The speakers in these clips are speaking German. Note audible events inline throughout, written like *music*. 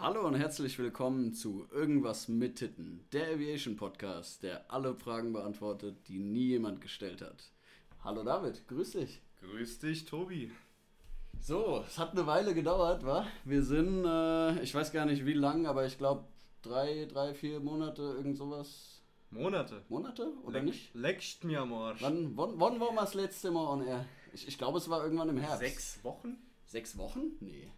Hallo und herzlich willkommen zu Irgendwas mit Titten, der Aviation Podcast, der alle Fragen beantwortet, die nie jemand gestellt hat. Hallo David, grüß dich. Grüß dich, Tobi. So, es hat eine Weile gedauert, wa? Wir sind, äh, ich weiß gar nicht wie lang, aber ich glaube drei, drei, vier Monate, irgend sowas. Monate. Monate oder Leck- nicht? Leckst mir am Arsch. Wann, wann, wann war das letzte Mal on air? Ich, ich glaube, es war irgendwann im Herbst. Sechs Wochen? Sechs Wochen? Nee.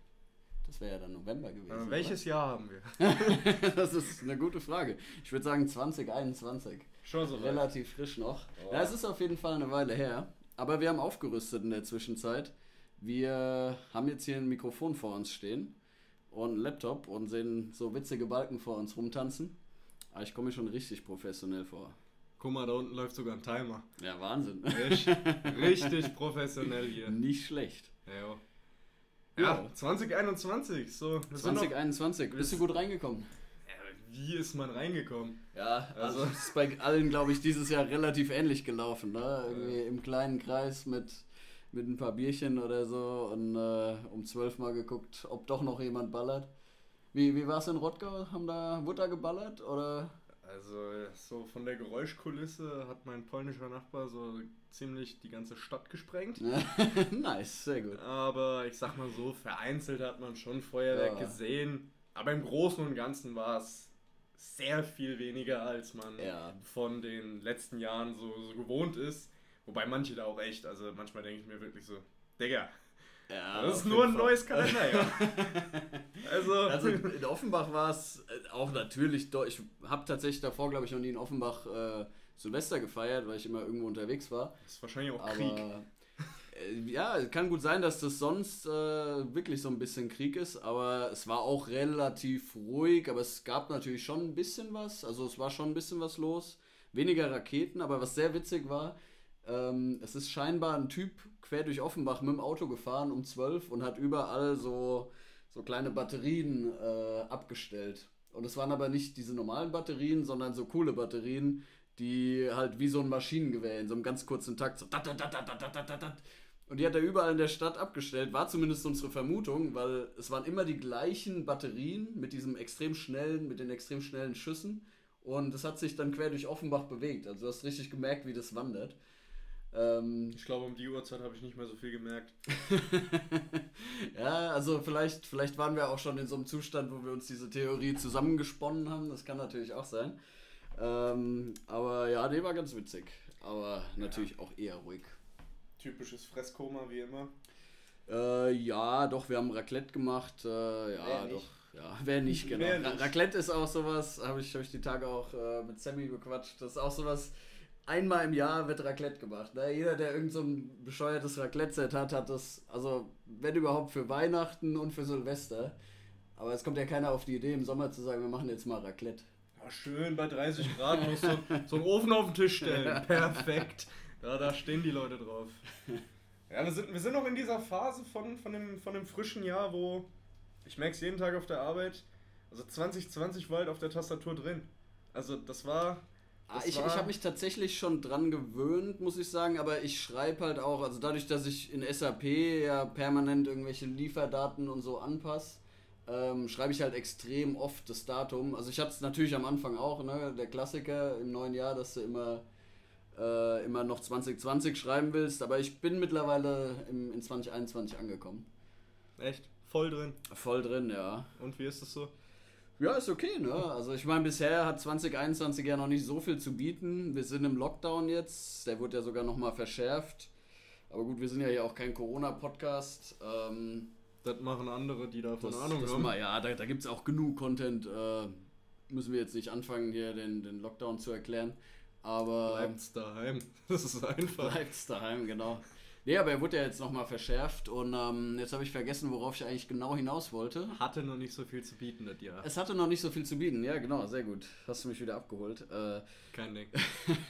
Das wäre ja dann November gewesen. Äh, welches Jahr haben wir? oder? *laughs* Das ist eine gute Frage. Ich würde sagen 2021. Schon so weit. Relativ frisch noch. Oh. Ja, es ist auf jeden Fall eine Weile her. Aber wir haben aufgerüstet in der Zwischenzeit. Wir haben jetzt hier ein Mikrofon vor uns stehen und einen Laptop und sehen so witzige Balken vor uns rumtanzen. Aber ich komme mir schon richtig professionell vor. Guck mal, da unten läuft sogar ein Timer. Ja, Wahnsinn. Richtig, *laughs* richtig professionell hier. Nicht schlecht. Ja, Ja. Ja 2021. So, wir sind noch- 2021. Bist du gut reingekommen? Wie ist man reingekommen? Ja, also Also- es ist bei allen, glaube ich, dieses Jahr relativ ähnlich gelaufen. Ne? Irgendwie im kleinen Kreis mit, mit ein paar Bierchen oder so und äh, um zwölf Mal geguckt, ob doch noch jemand ballert. Wie, wie war es in Rottgau? Haben da, wurde da geballert? Oder? Also, so von der Geräuschkulisse hat mein polnischer Nachbar so ziemlich die ganze Stadt gesprengt. *laughs* nice, sehr gut. Aber ich sag mal so, vereinzelt hat man schon Feuerwerk Ja. gesehen. Aber im Großen und Ganzen war es sehr viel weniger, als man Ja. von den letzten Jahren so, so gewohnt ist. Wobei manche da auch echt, also manchmal denke ich mir wirklich so, Digga, Ja, das ist nur ein Fall. neues Kalender, ja. *laughs* also, Also in Offenbach war es äh, auch natürlich, ich habe tatsächlich davor, glaube ich, noch nie in Offenbach äh, Silvester gefeiert, weil ich immer irgendwo unterwegs war. das ist wahrscheinlich auch Aber Krieg. äh, ja, kann gut sein, dass das sonst äh, wirklich so ein bisschen Krieg ist, aber es war auch relativ ruhig, aber es gab natürlich schon ein bisschen was, also es war schon ein bisschen was los. Weniger Raketen, aber was sehr witzig war, ähm, es ist scheinbar ein Typ quer durch Offenbach mit dem Auto gefahren um 12 und hat überall so, so kleine Batterien äh, abgestellt. Und es waren aber nicht diese normalen Batterien, sondern so coole Batterien, die halt wie so ein Maschinengewehr in so einem ganz kurzen Takt so dat, dat, dat, dat, dat, dat, dat, und die hat er überall in der Stadt abgestellt, war zumindest unsere Vermutung, weil es waren immer die gleichen Batterien mit diesem extrem schnellen, mit den extrem schnellen Schüssen und es hat sich dann quer durch Offenbach bewegt. Also du hast richtig gemerkt, wie das wandert. Ähm, Ich glaube, um die Uhrzeit habe ich nicht mehr so viel gemerkt. *laughs* ja, also vielleicht, vielleicht waren wir auch schon in so einem Zustand, wo wir uns diese Theorie zusammengesponnen haben. Das kann natürlich auch sein. Ähm, aber ja, die war ganz witzig. Aber natürlich auch eher ruhig. Typisches Fresskoma, wie immer. Äh, ja, doch, wir haben Raclette gemacht. Äh, ja, Wer doch. Ja, wer nicht, *laughs* genau. Wer nicht? Raclette ist auch sowas, habe ich, hab ich die Tage auch äh, mit Sammy bequatscht. Das ist auch sowas, einmal im Jahr wird Raclette gemacht. Ne? Jeder, der irgend so ein bescheuertes Raclette-Set hat, hat das, also wenn überhaupt für Weihnachten und für Silvester. Aber es kommt ja keiner auf die Idee, im Sommer zu sagen, wir machen jetzt mal Raclette. Ja, schön bei 30 Grad muss so, so einen Ofen auf den Tisch stellen. *laughs* Perfekt. Ja, da stehen die Leute drauf. Ja, wir sind, wir sind noch in dieser Phase von, von, dem, von dem frischen Jahr, wo ich merke es jeden Tag auf der Arbeit. Also 2020 war halt auf der Tastatur drin. Also das war. Ah, Das ich war- ich habe mich tatsächlich schon dran gewöhnt, muss ich sagen, aber ich schreibe halt auch, also dadurch, dass ich in SAP ja permanent irgendwelche Lieferdaten und so anpasse, ähm, schreibe ich halt extrem oft das Datum. Also ich hatte es natürlich am Anfang auch, ne, der Klassiker im neuen Jahr, dass du immer, äh, immer noch 2020 schreiben willst, aber ich bin mittlerweile im, in 2021 angekommen. Echt voll drin. Voll drin, ja. Und wie ist das so? Ja, ist okay, ne? Also ich meine, bisher hat 2021 ja noch nicht so viel zu bieten. Wir sind im Lockdown jetzt, der wurde ja sogar nochmal verschärft. Aber gut, wir sind ja hier auch kein Corona-Podcast. Ähm, Das machen andere, die davon das, Ahnung das haben. mal, ja, da, da gibt es auch genug Content. Äh, müssen wir jetzt nicht anfangen, hier den, den Lockdown zu erklären. Aber Bleibt's daheim. *laughs* Das ist einfach. bleibt's daheim, genau. Nee, aber er wurde ja jetzt nochmal verschärft und ähm, jetzt habe ich vergessen, worauf ich eigentlich genau hinaus wollte. Hatte noch nicht so viel zu bieten, das Jahr. Es hatte noch nicht so viel zu bieten, ja genau, sehr gut. Hast du mich wieder abgeholt. Äh, Kein Ding.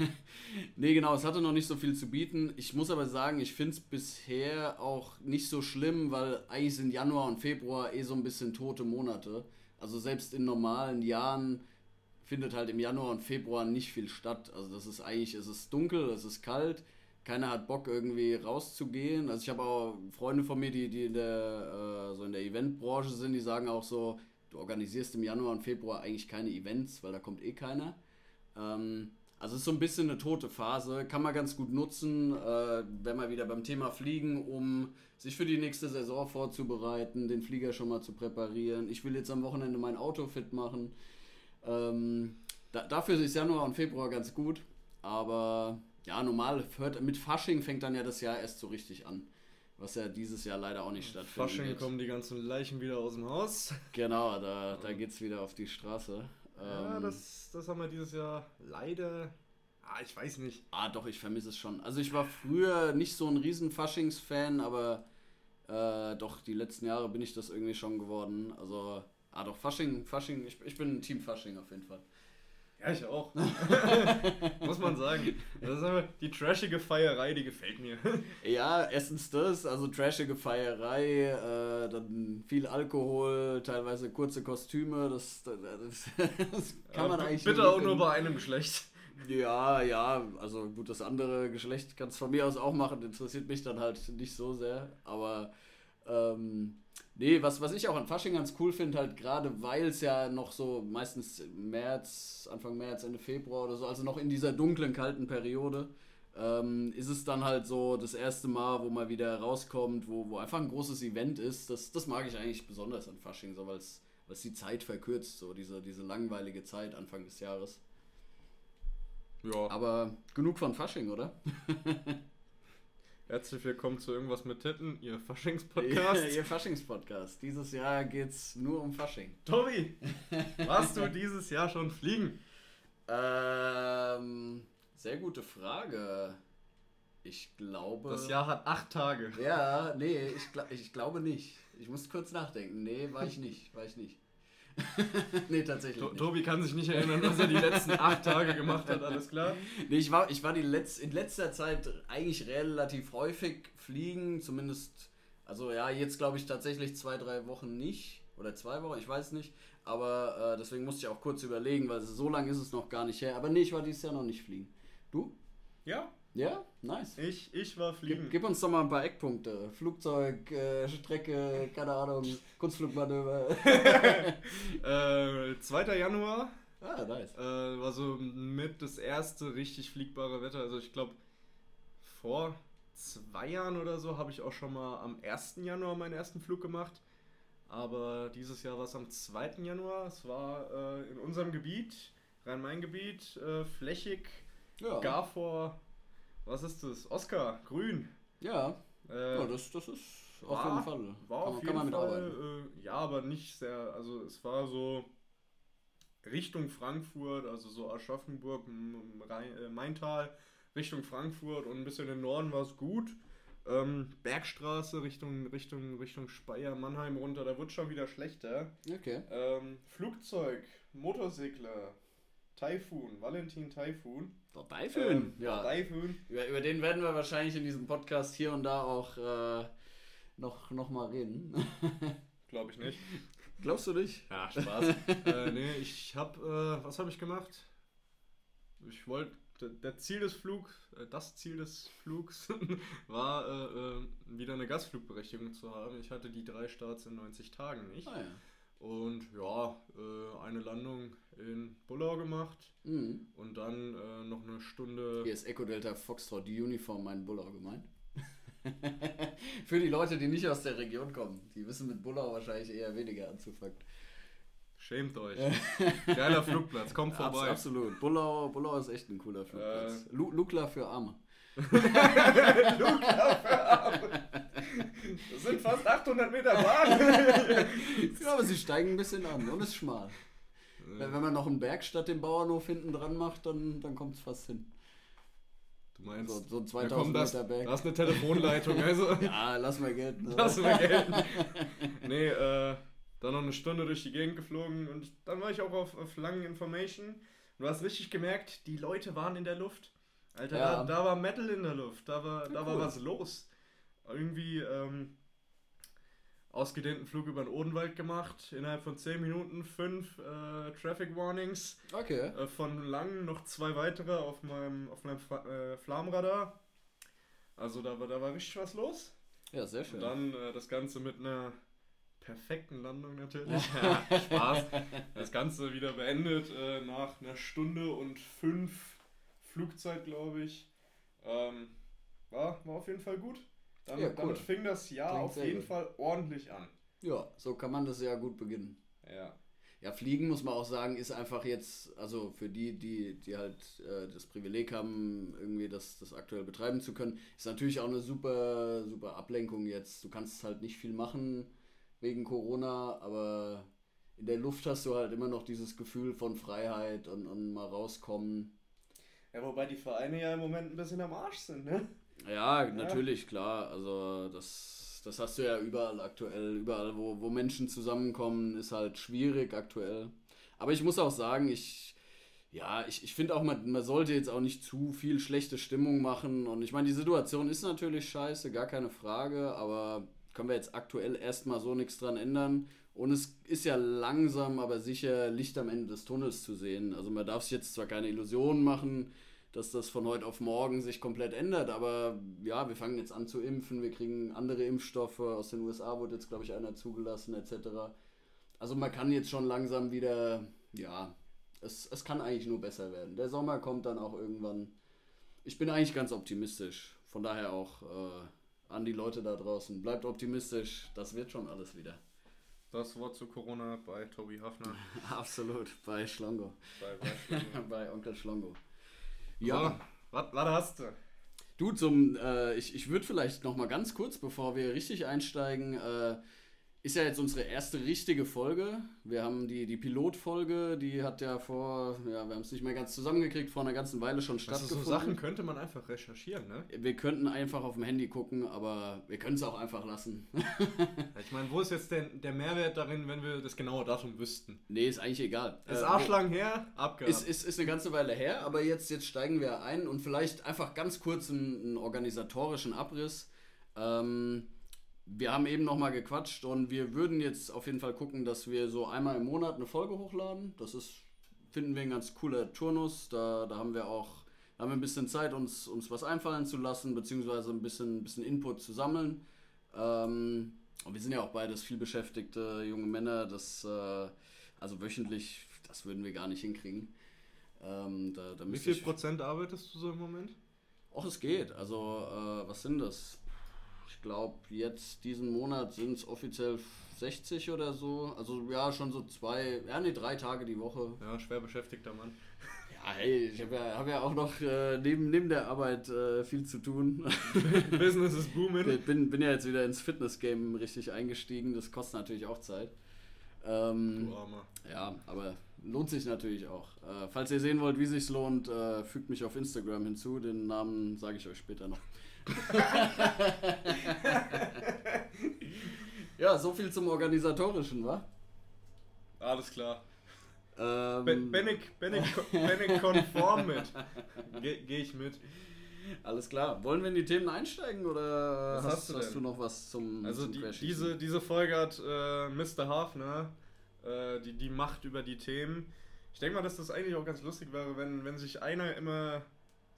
*laughs* nee, genau, es hatte noch nicht so viel zu bieten. Ich muss aber sagen, ich finde es bisher auch nicht so schlimm, weil eigentlich sind Januar und Februar eh so ein bisschen tote Monate. Also selbst in normalen Jahren findet halt im Januar und Februar nicht viel statt. Also das ist eigentlich, es ist dunkel, es ist kalt, keiner hat Bock irgendwie rauszugehen. Also ich habe auch Freunde von mir, die, die in der, äh, so in der Eventbranche sind, die sagen auch so, du organisierst im Januar und Februar eigentlich keine Events, weil da kommt eh keiner. Ähm, also es ist so ein bisschen eine tote Phase, kann man ganz gut nutzen, äh, wenn wir wieder beim Thema Fliegen, um sich für die nächste Saison vorzubereiten, den Flieger schon mal zu präparieren. Ich will jetzt am Wochenende mein Auto fit machen. Ähm, da, dafür ist Januar und Februar ganz gut, aber ja, normal hört, mit Fasching fängt dann ja das Jahr erst so richtig an. Was ja dieses Jahr leider auch nicht stattfindet. Fasching kommen die ganzen Leichen wieder aus dem Haus. Genau, *laughs* da, da geht es wieder auf die Straße. Ja, ähm, das, das haben wir dieses Jahr leider. Ah, ich weiß nicht. Ah, doch, ich vermisse es schon. Also ich war früher nicht so ein riesen Faschings-Fan, aber äh, doch, die letzten Jahre bin ich das irgendwie schon geworden. Also, ah doch, Fasching, Fasching, ich, ich bin Team Fasching auf jeden Fall. Ja, ich auch. *laughs* Muss man sagen. Das ist aber die trashige Feierei, die gefällt mir. *laughs* Ja, erstens das, also trashige Feierei, äh, dann viel Alkohol, teilweise kurze Kostüme, das, das, das *laughs* kann ja, man eigentlich Bitte auch nur bei einem Geschlecht. Ja, ja, also gut, das andere Geschlecht kann es von mir aus auch machen, interessiert mich dann halt nicht so sehr, aber ähm, Nee, was, was ich auch an Fasching ganz cool finde, halt gerade weil es ja noch so meistens März, Anfang März, Ende Februar oder so, also noch in dieser dunklen, kalten Periode, ähm, ist es dann halt so das erste Mal, wo man wieder rauskommt, wo, wo einfach ein großes Event ist. Das, das mag ich eigentlich besonders an Fasching, so weil es die Zeit verkürzt, so diese, diese langweilige Zeit Anfang des Jahres. Ja. Aber genug von Fasching, oder? *laughs* Herzlich willkommen zu Irgendwas mit Titten, Ihr Faschings-Podcast. Ja, *laughs* ihr Faschings-Podcast. Dieses Jahr geht's nur um Fasching. Tobi, *laughs* warst du dieses Jahr schon fliegen? Ähm, sehr gute Frage. Ich glaube. Das Jahr hat acht Tage. Ja, nee, ich, ich glaube nicht. Ich muss kurz nachdenken. Nee, war ich nicht. War ich nicht. *laughs* nee, tatsächlich. nicht. Tobi kann sich nicht erinnern, was er die letzten acht Tage gemacht hat, alles klar? *laughs* Nee, ich war, ich war die Letz-, in letzter Zeit eigentlich relativ häufig fliegen, zumindest, also ja, jetzt glaube ich tatsächlich zwei, drei Wochen nicht. Oder zwei Wochen, ich weiß nicht. Aber äh, deswegen musste ich auch kurz überlegen, weil so lange ist es noch gar nicht her. Aber nee, ich war dieses Jahr noch nicht fliegen. Du? Ja, ja, nice. Ich, ich war fliegen. Gib, gib, uns doch mal ein paar Eckpunkte. Flugzeug, äh, Strecke, keine Ahnung, *laughs* Kunstflugmanöver. *laughs* äh, 2. Januar. Ah, nice. Äh, war so mit das erste richtig fliegbare Wetter. Also ich glaube, vor zwei Jahren oder so habe ich auch schon mal am 1. Januar meinen ersten Flug gemacht. Aber dieses Jahr war es am 2. Januar. Es war äh, in unserem Gebiet, Rhein-Main-Gebiet, äh, flächig, ja. gar vor was ist das? Oscar, grün. Ja. Äh, ja das, das ist auf war, jeden Fall. War kann, auf jeden Fall, äh, ja, aber nicht sehr. Also es war so Richtung Frankfurt, also so Aschaffenburg, Rhein, äh, Maintal, Richtung Frankfurt und ein bisschen im Norden war es gut. Ähm, Bergstraße Richtung, Richtung, Richtung Speyer, Mannheim runter, da wird schon wieder schlechter. Okay. Ähm, Flugzeug, Motorsegler, Typhoon, Valentin Typhoon. Der Typhoon, ähm, ja. Der Typhoon. Über, über, den werden wir wahrscheinlich in diesem Podcast hier und da auch äh, noch, noch mal reden. *laughs* Glaube ich nicht. Glaubst du nicht? Ja, Spaß. *laughs* äh, nee, ich habe, äh, was habe ich gemacht? Ich wollte, der Ziel des Flugs, äh, das Ziel des Flugs *laughs* war, äh, äh, wieder eine Gastflugberechtigung zu haben. Ich hatte die drei Starts in 90 Tagen nicht. Ah, ja. Und ja, äh, eine Landung in Bullau gemacht mhm. und dann äh, noch eine Stunde. Hier ist Echo Delta Foxtrot die Uniform mein Bullau gemeint. *laughs* Für die Leute, die nicht aus der Region kommen, die wissen mit Bullau wahrscheinlich eher weniger anzufangen. Schämt euch. Geiler *laughs* Flugplatz, kommt vorbei. Abs absolut. Bullau, Bullau ist echt ein cooler Flugplatz. Äh, Lukla für Arme. *laughs* Lukla für Arme. Das sind fast 800 Meter *laughs* Bahn. ja, aber sie steigen ein bisschen an und ist schmal. Wenn, wenn man noch einen Berg statt dem Bauernhof hinten dran macht, dann, dann kommt es fast hin. Du meinst, so, so 2000 das, Meter Berg. Das ist eine Telefonleitung, also. *laughs* ja, lass mal gelten. Ne? Lass mal gelten. *laughs* nee, äh, dann noch eine Stunde durch die Gegend geflogen und dann war ich auch auf, auf Langen Information. Du hast richtig gemerkt, die Leute waren in der Luft. Alter, ja. da, da, war Metal in der Luft, da war, ja, da cool. war was los. Irgendwie, ähm, ausgedehnten Flug über den Odenwald gemacht. Innerhalb von 10 Minuten fünf äh, Traffic Warnings. Okay. Äh, von Langen noch zwei weitere auf meinem, auf meinem äh, Flammenradar. Also da war, da war richtig was los. Ja, sehr schön. Und dann äh, das Ganze mit einer perfekten Landung natürlich. *laughs* ja, Spaß. Das Ganze wieder beendet äh, nach einer Stunde und fünf Flugzeit, glaube ich. Ähm, war, war auf jeden Fall gut. Damit, ja, cool. damit fing das Jahr Klingt auf jeden gut. Fall ordentlich an. Ja, so kann man das ja gut beginnen. Ja. Ja, Fliegen muss man auch sagen, ist einfach jetzt, also für die, die, die halt äh, das Privileg haben, irgendwie das, das aktuell betreiben zu können, ist natürlich auch eine super, super Ablenkung jetzt. Du kannst halt nicht viel machen wegen Corona, aber in der Luft hast du halt immer noch dieses Gefühl von Freiheit und, und mal rauskommen. Ja, wobei die Vereine ja im Moment ein bisschen am Arsch sind, ne? Ja, natürlich, klar. Also das, das hast du ja überall aktuell. Überall, wo, wo Menschen zusammenkommen, ist halt schwierig aktuell. Aber ich muss auch sagen, ich, ja, ich, ich finde auch, man, man sollte jetzt auch nicht zu viel schlechte Stimmung machen. Und ich meine, die Situation ist natürlich scheiße, gar keine Frage, aber können wir jetzt aktuell erstmal so nichts dran ändern. Und es ist ja langsam, aber sicher Licht am Ende des Tunnels zu sehen. Also man darf sich jetzt zwar keine Illusionen machen, dass das von heute auf morgen sich komplett ändert. Aber ja, wir fangen jetzt an zu impfen, wir kriegen andere Impfstoffe. Aus den USA wurde jetzt, glaube ich, einer zugelassen, etc. Also man kann jetzt schon langsam wieder, ja, es, es kann eigentlich nur besser werden. Der Sommer kommt dann auch irgendwann. Ich bin eigentlich ganz optimistisch. Von daher auch äh, an die Leute da draußen. Bleibt optimistisch, das wird schon alles wieder. Das Wort zu Corona bei Tobi Hafner. *laughs* Absolut, bei Schlongo. Bei, bei, Schlongo. *laughs* bei Onkel Schlongo. Ja. was, was hast du? Du, zum, äh, ich, ich würde vielleicht noch mal ganz kurz, bevor wir richtig einsteigen, äh, ist ja jetzt unsere erste richtige Folge. Wir haben die, die Pilotfolge, die hat ja vor, ja, wir haben es nicht mehr ganz zusammengekriegt, vor einer ganzen Weile schon stattgefunden. Also so Sachen könnte man einfach recherchieren, ne? Wir könnten einfach auf dem Handy gucken, aber wir können es auch einfach lassen. ich meine, wo ist jetzt der, der Mehrwert darin, wenn wir das genaue Datum wüssten? Nee, ist eigentlich egal. Ist äh, arschlang her, abgehakt. Ist, ist, ist eine ganze Weile her, aber jetzt, jetzt steigen wir ein und vielleicht einfach ganz kurz einen, einen organisatorischen Abriss. Ähm, wir haben eben nochmal gequatscht und wir würden jetzt auf jeden Fall gucken, dass wir so einmal im Monat eine Folge hochladen. Das ist, finden wir ein ganz cooler Turnus. Da, da haben wir auch haben wir ein bisschen Zeit, uns, uns was einfallen zu lassen, beziehungsweise ein bisschen, bisschen Input zu sammeln. Ähm, und wir sind ja auch beides viel beschäftigte junge Männer. Das, äh, also wöchentlich, das würden wir gar nicht hinkriegen. Ähm, da, da Wie viel Prozent arbeitest du so im Moment? Ach, es geht. Also, äh, was sind das? Ich glaube, jetzt diesen Monat sind es offiziell 60 oder so. Also ja, schon so zwei, ja, nee, drei Tage die Woche. Ja, schwer beschäftigter Mann. Ja, hey, ich habe ja, hab ja auch noch äh, neben, neben der Arbeit äh, viel zu tun. *laughs* Business is booming. Ich bin, bin ja jetzt wieder ins Fitness-Game richtig eingestiegen. Das kostet natürlich auch Zeit. Ähm, du Armer. Ja, aber lohnt sich natürlich auch. Äh, falls ihr sehen wollt, wie sich's lohnt, äh, fügt mich auf Instagram hinzu. Den Namen sage ich euch später noch. Ja, so viel zum Organisatorischen, wa? Alles klar. Ähm, bin, bin, ich, bin, ich, bin ich konform mit. Gehe geh ich mit. Alles klar. Wollen wir in die Themen einsteigen oder was hast, hast, du, hast du, noch was zum Also zum die, diese, diese Folge hat äh, Mr. Hafner äh, die, die Macht über die Themen. Ich denke mal, dass das eigentlich auch ganz lustig wäre, wenn, wenn sich einer immer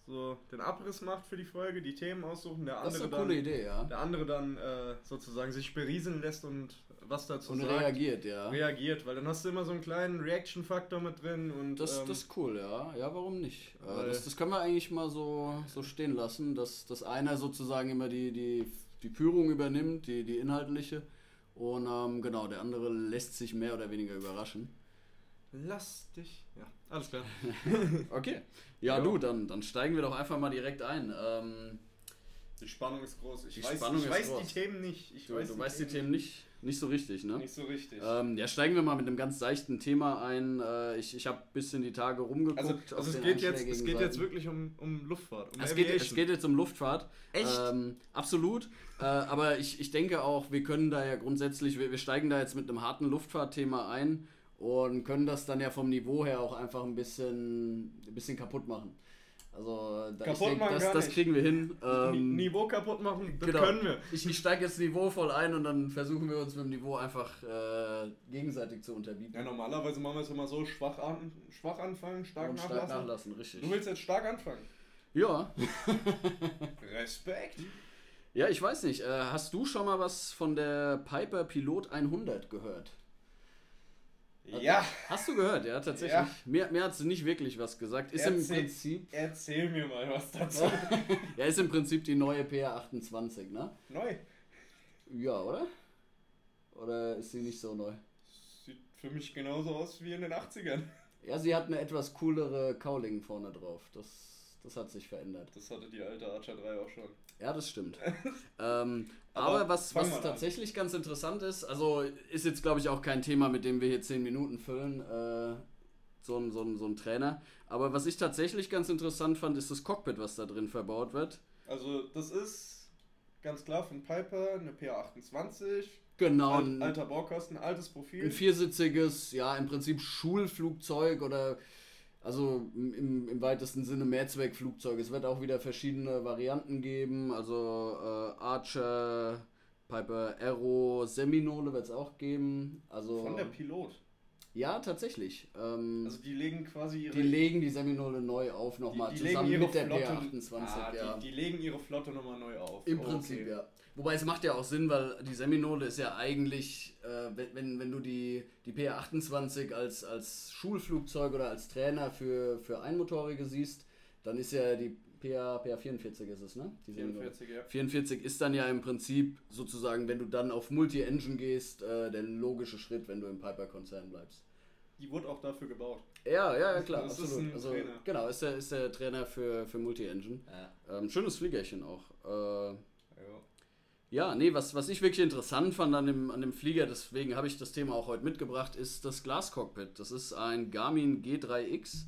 so den Abriss macht für die Folge, die Themen aussuchen, der andere das ist eine coole Idee, ja. Der andere dann äh, sozusagen sich berieseln lässt und was dazu und sagt. reagiert, ja. Reagiert, weil dann hast du immer so einen kleinen Reaction-Faktor mit drin und. Das, ähm, das ist cool, ja. Ja, warum nicht? Äh, das, das können wir eigentlich mal so, so stehen lassen, dass, dass einer sozusagen immer die, die, die Führung übernimmt, die, die inhaltliche. Und ähm, genau, der andere lässt sich mehr oder weniger überraschen. Lass dich. Ja, alles klar. *laughs* *laughs* okay. Ja, jo. du, dann, dann steigen wir doch einfach mal direkt ein. Ähm, die Spannung ist groß. Ich die weiß, Spannung ich weiß groß. die Themen nicht. Ich du, weiß, du die weißt Themen die Themen nicht, nicht so richtig, ne? Nicht so richtig. Ähm, ja, steigen wir mal mit einem ganz seichten Thema ein. Äh, ich ich habe ein bisschen die Tage rumgeguckt. Also, also es, geht jetzt, es geht jetzt wirklich um, um Luftfahrt. Um es, geht, es geht jetzt um Luftfahrt. Echt? Ähm, absolut. äh, aber ich, ich denke auch, wir können da ja grundsätzlich, wir, wir steigen da jetzt mit einem harten Luftfahrtthema ein und können das dann ja vom Niveau her auch einfach ein bisschen, ein bisschen kaputt machen. Also da, kaputt denk, das, das kriegen wir hin. Ähm, Niveau kaputt machen, das genau. können wir. Ich, ich steige jetzt niveauvoll ein und dann versuchen wir uns mit dem Niveau einfach äh, gegenseitig zu unterbieten. Ja, normalerweise machen wir es immer so, schwach, an, schwach anfangen, stark und nachlassen. Stark nachlassen, richtig. Du willst jetzt stark anfangen? Ja. *laughs* *laughs* Respekt. Ja, ich weiß nicht. Äh, hast du schon mal was von der Piper Pilot 100 gehört? Ja. Hast du gehört, ja, tatsächlich. Ja. Mir, mir hat sie nicht wirklich was gesagt. Ist im Erzähl- Prinzip. Erzähl mir mal was dazu. *laughs* Ja, ist im Prinzip die neue PA28, ne? Neu. Ja, oder? Oder ist sie nicht so neu? Sieht für mich genauso aus wie in den 80ern. Ja, sie hat eine etwas coolere Cowling vorne drauf. Das, das hat sich verändert. Das hatte die alte Archer 3 auch schon. Ja, das stimmt. *laughs* ähm, Aber aber, was, was mal an. tatsächlich ganz interessant ist, also ist jetzt glaube ich auch kein Thema, mit dem wir hier 10 Minuten füllen, äh, so, ein, so, ein, so ein Trainer. Aber was ich tatsächlich ganz interessant fand, ist das Cockpit, was da drin verbaut wird. Also, das ist ganz klar von Piper eine PA28. Genau, Alt, ein, alter Baukasten, altes Profil. ein viersitziges, ja im Prinzip Schulflugzeug oder also im, im, weitesten Sinne Mehrzweckflugzeug. Es wird auch wieder verschiedene Varianten geben, also äh, Archer, Piper Aero, Seminole wird es auch geben. Also von der Pilot. ja, tatsächlich. Ähm, Also, die legen quasi ihre. die legen die Seminole neu auf nochmal zusammen mit der Flotte- P28. Ah, ja. die, die legen ihre Flotte nochmal neu auf. Im Prinzip, okay. ja. Wobei es macht ja auch Sinn, weil die Seminole ist ja eigentlich, äh, wenn- wenn, du die, die PA28 als, als Schulflugzeug oder als Trainer für, für Einmotorige siehst, dann ist ja die PA, PA44 ist es, ne? Die Seminole. 44, ja. 44 ist dann ja im Prinzip sozusagen, wenn du dann auf Multi-Engine gehst, äh, der logische Schritt, wenn du im Piper-Konzern bleibst. Die wurde auch dafür gebaut. Ja, ja, ja, klar, Das ist absolut. ein also, Trainer. genau, ist der, ist der Trainer für, für Multi-Engine. Ähm, schönes Fliegerchen auch. Äh, Ja. nee, was, was ich wirklich interessant fand an dem, an dem Flieger, deswegen habe ich das Thema auch heute mitgebracht, ist das Glascockpit. Das ist ein Garmin G3X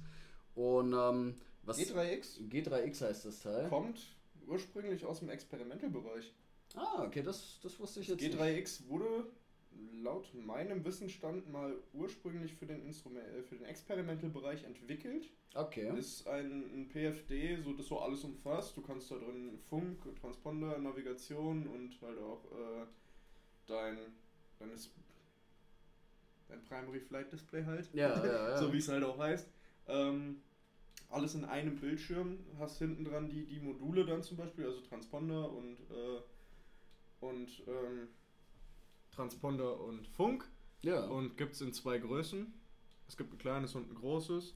und ähm, was G3X G3X heißt das Teil. kommt ursprünglich aus dem Experimental-Bereich. Ah, okay, das, das wusste ich jetzt nicht. G3X wurde laut meinem Wissensstand mal ursprünglich für den, Instrument, äh, für den Experimental-Bereich entwickelt. Okay. Ist ein, ein PFD, so das so alles umfasst. Du kannst da drin Funk, Transponder, Navigation und halt auch äh, dein, dein, dein Primary Flight Display halt. Ja, ja, *laughs* ja. so wie es halt auch heißt. Ähm, alles in einem Bildschirm. Hast hinten dran die, die Module dann zum Beispiel, also Transponder und, äh, und ähm, Transponder und Funk. ja. Und gibt es in zwei Größen. Es gibt ein kleines und ein großes.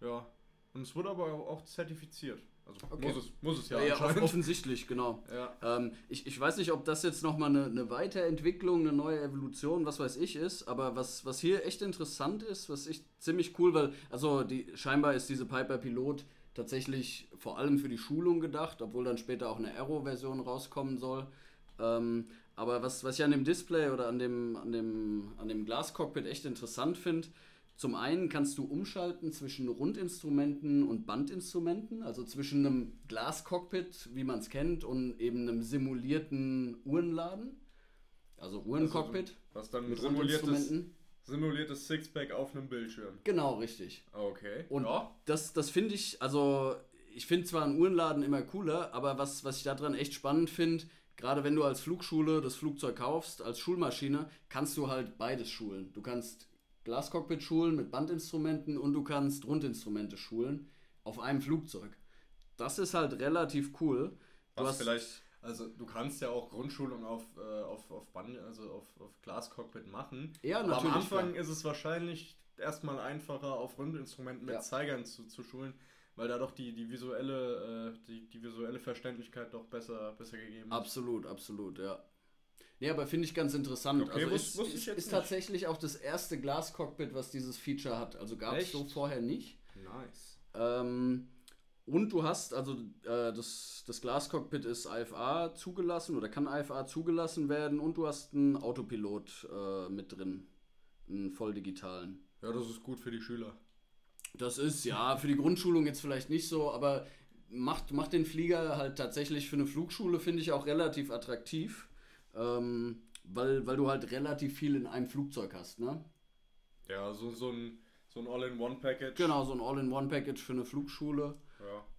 Ja. Und es wurde aber auch zertifiziert. Also Okay. muss, es, muss es ja, ja, ja, offensichtlich, genau. Ja. Ähm, ich, ich weiß nicht, ob das jetzt nochmal eine, eine Weiterentwicklung, eine neue Evolution, was weiß ich ist, aber was, was hier echt interessant ist, was ich ziemlich cool, weil, also die, scheinbar ist diese Piper Pilot tatsächlich vor allem für die Schulung gedacht, obwohl dann später auch eine Aero-Version rauskommen soll. Ähm, aber was, was ich an dem Display oder an dem, an dem, an dem Glascockpit echt interessant finde, zum einen kannst du umschalten zwischen Rundinstrumenten und Bandinstrumenten, also zwischen einem Glascockpit, wie man es kennt, und eben einem simulierten Uhrenladen. Also Uhrencockpit Was dann mit simuliertes, Rundinstrumenten. simuliertes Sixpack auf einem Bildschirm. Genau, richtig. Okay. Und ja. das, das finde ich, also ich finde zwar einen Uhrenladen immer cooler, aber was, was ich daran echt spannend finde, gerade wenn du als Flugschule das Flugzeug kaufst, als Schulmaschine, kannst du halt beides schulen. Du kannst Glascockpit schulen mit Bandinstrumenten und du kannst Rundinstrumente schulen auf einem Flugzeug. Das ist halt relativ cool. Du Was hast vielleicht, also du kannst ja auch Grundschulung auf, äh, auf, auf Band, also auf, auf Glascockpit machen. Ja, Aber natürlich, am Anfang klar. ist es wahrscheinlich erstmal einfacher, auf Rundinstrumenten mit Ja. Zeigern zu, zu schulen, weil da doch die, die visuelle, äh, die, die visuelle Verständlichkeit doch besser, besser gegeben ist. Absolut, absolut, ja. Nee, aber finde ich ganz interessant. Okay, also wusste ich ist, ist tatsächlich auch das erste Glascockpit, was dieses Feature hat. Also gab es so vorher nicht. Nice. Ähm, und du hast, also äh, das, das Glascockpit ist IFA zugelassen oder kann IFA zugelassen werden und du hast einen Autopilot äh, mit drin. Einen voll digitalen. Ja, das ist gut für die Schüler. Das ist ja für die Grundschulung jetzt vielleicht nicht so, aber macht, macht den Flieger halt tatsächlich für eine Flugschule, finde ich auch relativ attraktiv. Ähm, weil, weil du halt relativ viel in einem Flugzeug hast, ne? Ja, so, so ein, so ein All-in-One-Package. Genau, so ein All-in-One-Package für eine Flugschule.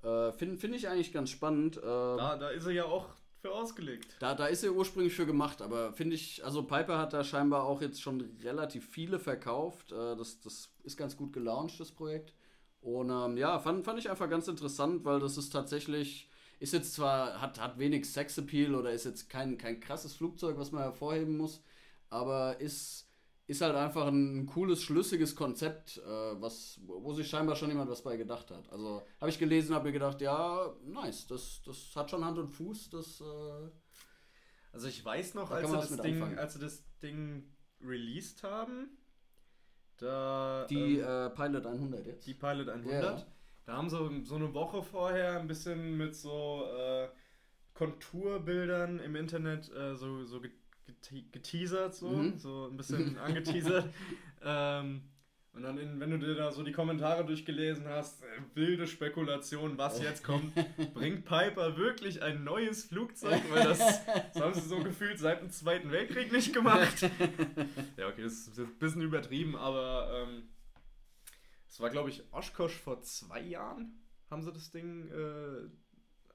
Ja. Äh, Finde find ich eigentlich ganz spannend. Äh, Da, da ist er ja auch für ausgelegt. Da, da ist er ursprünglich für gemacht, aber finde ich, also Piper hat da scheinbar auch jetzt schon relativ viele verkauft. Äh, das, das ist ganz gut gelauncht, das Projekt. Und ähm, ja, fand, fand ich einfach ganz interessant, weil das ist tatsächlich, ist jetzt zwar, hat, hat wenig Sexappeal oder ist jetzt kein, kein krasses Flugzeug, was man hervorheben muss, aber ist, ist halt einfach ein cooles, schlüssiges Konzept, äh, was, wo sich scheinbar schon jemand was bei gedacht hat. Also habe ich gelesen, habe mir gedacht, ja, nice, das, das hat schon Hand und Fuß, das. Äh, also ich weiß noch, als sie, das Ding, als sie das Ding released haben, da. Die ähm, äh, Pilot 100 jetzt. Die Pilot 100. Ja. Da haben sie so eine Woche vorher ein bisschen mit so äh, Konturbildern im Internet äh, so, so geteasert, so, mhm. so ein bisschen angeteasert. *laughs* ähm, und dann, in, wenn du dir da so die Kommentare durchgelesen hast, äh, wilde Spekulation, was jetzt kommt, bringt *laughs* Piper wirklich ein neues Flugzeug? Weil das, das haben sie so gefühlt seit dem Zweiten Weltkrieg nicht gemacht. *laughs* ja, okay, das ist ein bisschen übertrieben, aber ähm, es war, glaube ich, Oshkosh vor zwei Jahren, haben sie das Ding äh,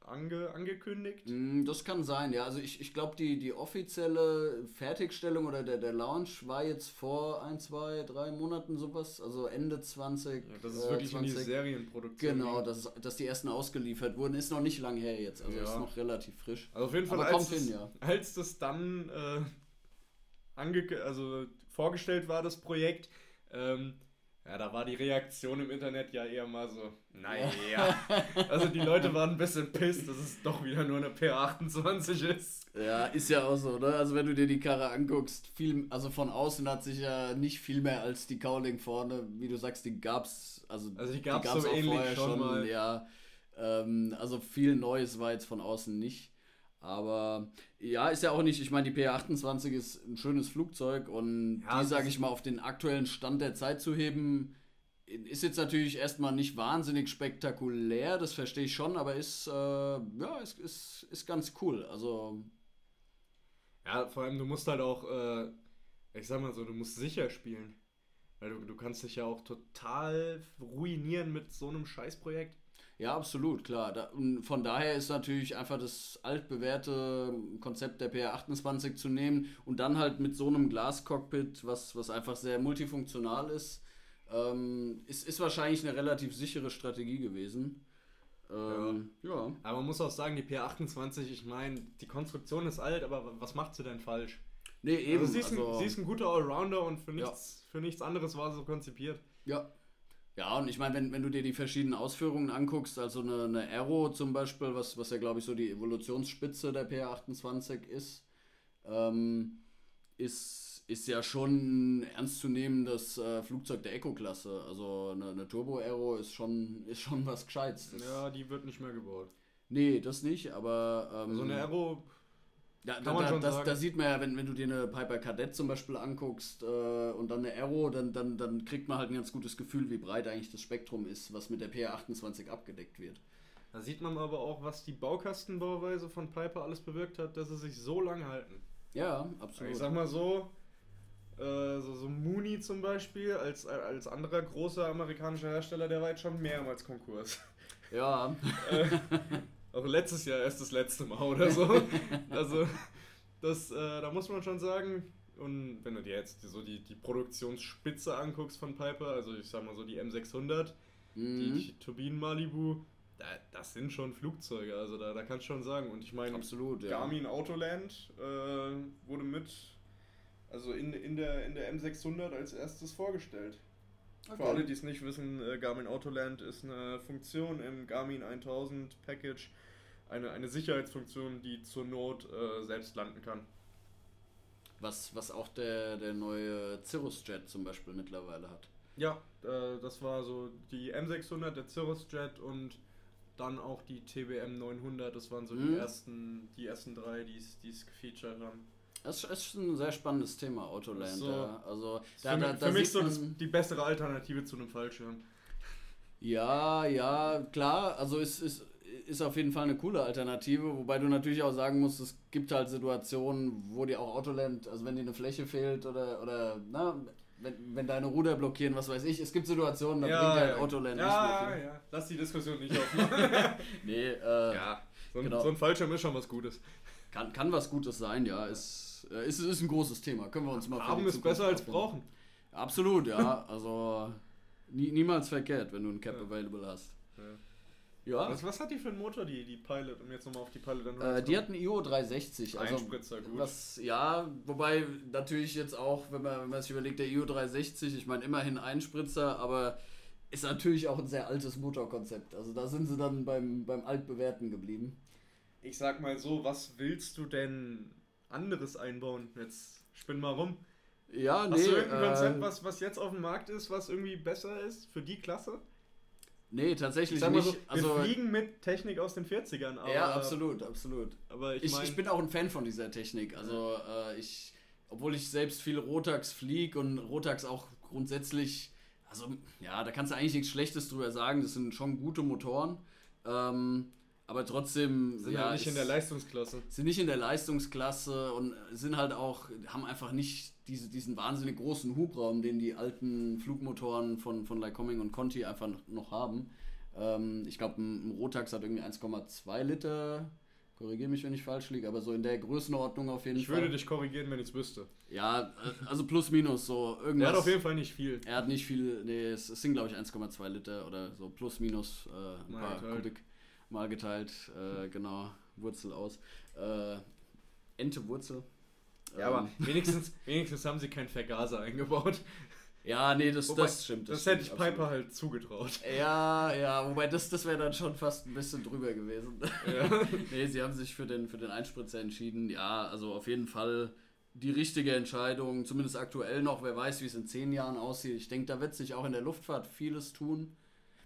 ange, angekündigt? Mm, das kann sein, ja. Also ich, ich glaube, die, die offizielle Fertigstellung oder der, der Launch war jetzt vor ein, zwei, drei Monaten sowas, also Ende 20. Ja, das ist äh, wirklich 20. in die Serienproduktion. Genau, dass, dass die ersten ausgeliefert wurden, ist noch nicht lang her jetzt, also ja. ist noch relativ frisch. Also auf jeden Fall, als, hin, ja. als das dann äh, ange also vorgestellt war, das Projekt, ähm, ja, da war die Reaktion im Internet ja eher mal so, naja. *laughs* also die Leute waren ein bisschen pisst, dass es doch wieder nur eine PR28 ist. Ja, ist ja auch so, ne? Also wenn du dir die Karre anguckst, viel, also von außen hat sich ja nicht viel mehr als die Cowling vorne, wie du sagst, die gab's, also, also die gab's, die gab's so auch ähnlich vorher schon, mal. ja. Ähm, also viel Neues war jetzt von außen nicht. Aber ja, ist ja auch nicht, ich meine, die P28 ist ein schönes Flugzeug und ja, die, sage ich mal, auf den aktuellen Stand der Zeit zu heben, ist jetzt natürlich erstmal nicht wahnsinnig spektakulär, das verstehe ich schon, aber ist, äh, ja, ist, ist, ist ganz cool. Also. Ja, vor allem, du musst halt auch, äh, ich sag mal so, du musst sicher spielen. Weil du, du kannst dich ja auch total ruinieren mit so einem Scheißprojekt. Ja, absolut, klar. Da, und von daher ist natürlich einfach das altbewährte Konzept der PR28 zu nehmen und dann halt mit so einem Glascockpit, was, was einfach sehr multifunktional ist, ähm, ist, ist wahrscheinlich eine relativ sichere Strategie gewesen. Ähm, ja. ja. Aber man muss auch sagen, die PR28, ich meine, die Konstruktion ist alt, aber was macht sie denn falsch? Nee, eben. Also sie, ist also, ein, sie ist ein guter Allrounder und für nichts, ja. für nichts anderes war sie so konzipiert. Ja, ja, und ich meine, wenn, wenn du dir die verschiedenen Ausführungen anguckst, also eine, eine Aero zum Beispiel, was, was ja glaube ich so die Evolutionsspitze der PR28 ist, ähm, ist, ist ja schon ernst zu nehmen das äh, Flugzeug der Eco-Klasse. Also eine, eine Turbo-Aero ist schon, ist schon was Gescheites. ja, die wird nicht mehr gebaut. Nee, das nicht, aber. Ähm, so eine Aero ja, da, da, das, da, sieht man ja, wenn, wenn du dir eine Piper Kadett zum Beispiel anguckst äh, und dann eine Aero, dann, dann, dann kriegt man halt ein ganz gutes Gefühl, wie breit eigentlich das Spektrum ist, was mit der PR28 abgedeckt wird. Da sieht man aber auch, was die Baukastenbauweise von Piper alles bewirkt hat, dass sie sich so lang halten. Ja, absolut. Ich sag mal so, äh, so, so Mooney zum Beispiel, als, als anderer großer amerikanischer Hersteller, der war jetzt schon mehrmals Konkurs. Ja. *laughs* äh, auch letztes Jahr erst das letzte Mal oder so. *laughs* also, das, äh, da muss man schon sagen, und wenn du dir jetzt so die, die Produktionsspitze anguckst von Piper, also ich sag mal so die M600, mhm. die, Turbinen Malibu, da, das sind schon Flugzeuge, also da, da kannst du schon sagen. Und ich meine, Absolut, ja. Garmin Autoland äh, wurde mit, also in, in, der, in der M600 als erstes vorgestellt. Okay. Für alle, die es nicht wissen, äh, Garmin Autoland ist eine Funktion im Garmin 1000 Package, eine, eine Sicherheitsfunktion, die zur Not äh, selbst landen kann. Was, was auch der, der neue Cirrus Jet zum Beispiel mittlerweile hat. Ja, äh, das war so die M600, der Cirrus Jet und dann auch die TBM 900. Das waren so mhm. die, ersten, die ersten drei, die es gefeatured haben. Das ist ein sehr spannendes Thema, Autoland. So. Ja. Also, da, für, da, da für mich so die bessere Alternative zu einem Fallschirm. Ja, ja, klar. Also es ist, ist auf jeden Fall eine coole Alternative, wobei du natürlich auch sagen musst, es gibt halt Situationen, wo dir auch Autoland, also wenn dir eine Fläche fehlt oder, oder na, wenn, wenn deine Ruder blockieren, was weiß ich, es gibt Situationen, da ja, bringt halt ja. Autoland ja, nicht mehr viel. Ja, lass die Diskussion nicht aufmachen. *laughs* *laughs* nee, äh, ja, so ein, genau. so ein Fallschirm ist schon was Gutes. Kann, kann was Gutes sein, ja. Ist, äh, ist, ist ein großes Thema. Können wir uns mal Haben ist besser als brauchen. Absolut, ja. *laughs* Also nie, niemals verkehrt, wenn du ein Cap ja. available hast. Ja. Ja. Was, was hat die für einen Motor, die, die Pilot, um jetzt nochmal auf die Pilot äh, Die hat einen IO 360. Also Einspritzer, gut. Was, ja, wobei natürlich jetzt auch, wenn man, wenn man sich überlegt, der IO 360, ich meine immerhin Einspritzer, aber ist natürlich auch ein sehr altes Motorkonzept. Also da sind sie dann beim, beim Altbewerten geblieben. Ich sag mal so, was willst du denn anderes einbauen? Jetzt spinn mal rum. Ja, Hast nee. Hast du irgendein Konzept, äh, was, was jetzt auf dem Markt ist, was irgendwie besser ist für die Klasse? Nee, tatsächlich nicht. So, also, wir fliegen mit Technik aus den 40ern. Aber, ja, absolut, absolut. Aber ich, ich, mein, ich bin auch ein Fan von dieser Technik. Also äh, ich, obwohl ich selbst viel Rotax fliege und Rotax auch grundsätzlich, also ja, da kannst du eigentlich nichts Schlechtes drüber sagen. Das sind schon gute Motoren. Ähm, aber trotzdem sind ja, halt nicht in der Leistungsklasse. Sind nicht in der Leistungsklasse und sind halt auch, haben einfach nicht diese, diesen wahnsinnig großen Hubraum, den die alten Flugmotoren von, von Lycoming und Conti einfach noch haben. Ähm, ich glaube, ein, ein Rotax hat irgendwie 1,2 Liter. Korrigiere mich, wenn ich falsch liege, aber so in der Größenordnung auf jeden ich Fall. Ich würde dich korrigieren, wenn ich es wüsste. Ja, äh, also plus minus so irgendwas. Er hat auf jeden Fall nicht viel. Er hat nicht viel, nee, es, sind glaube ich 1,2 Liter oder so plus minus äh, ein paar Kubik mal geteilt. Äh, genau, Wurzel aus. Äh, Ente Wurzel. Ja, aber ähm. wenigstens, wenigstens haben sie keinen Vergaser eingebaut. Ja, nee, das, wobei, das stimmt. Das, das hätte ich Piper halt zugetraut. Ja, ja, wobei das, das wäre dann schon fast ein bisschen drüber gewesen. Ja. *laughs* nee, sie haben sich für den, für den Einspritzer entschieden. Ja, also auf jeden Fall die richtige Entscheidung, zumindest aktuell noch. Wer weiß, wie es in zehn Jahren aussieht. Ich denke, da wird sich auch in der Luftfahrt vieles tun.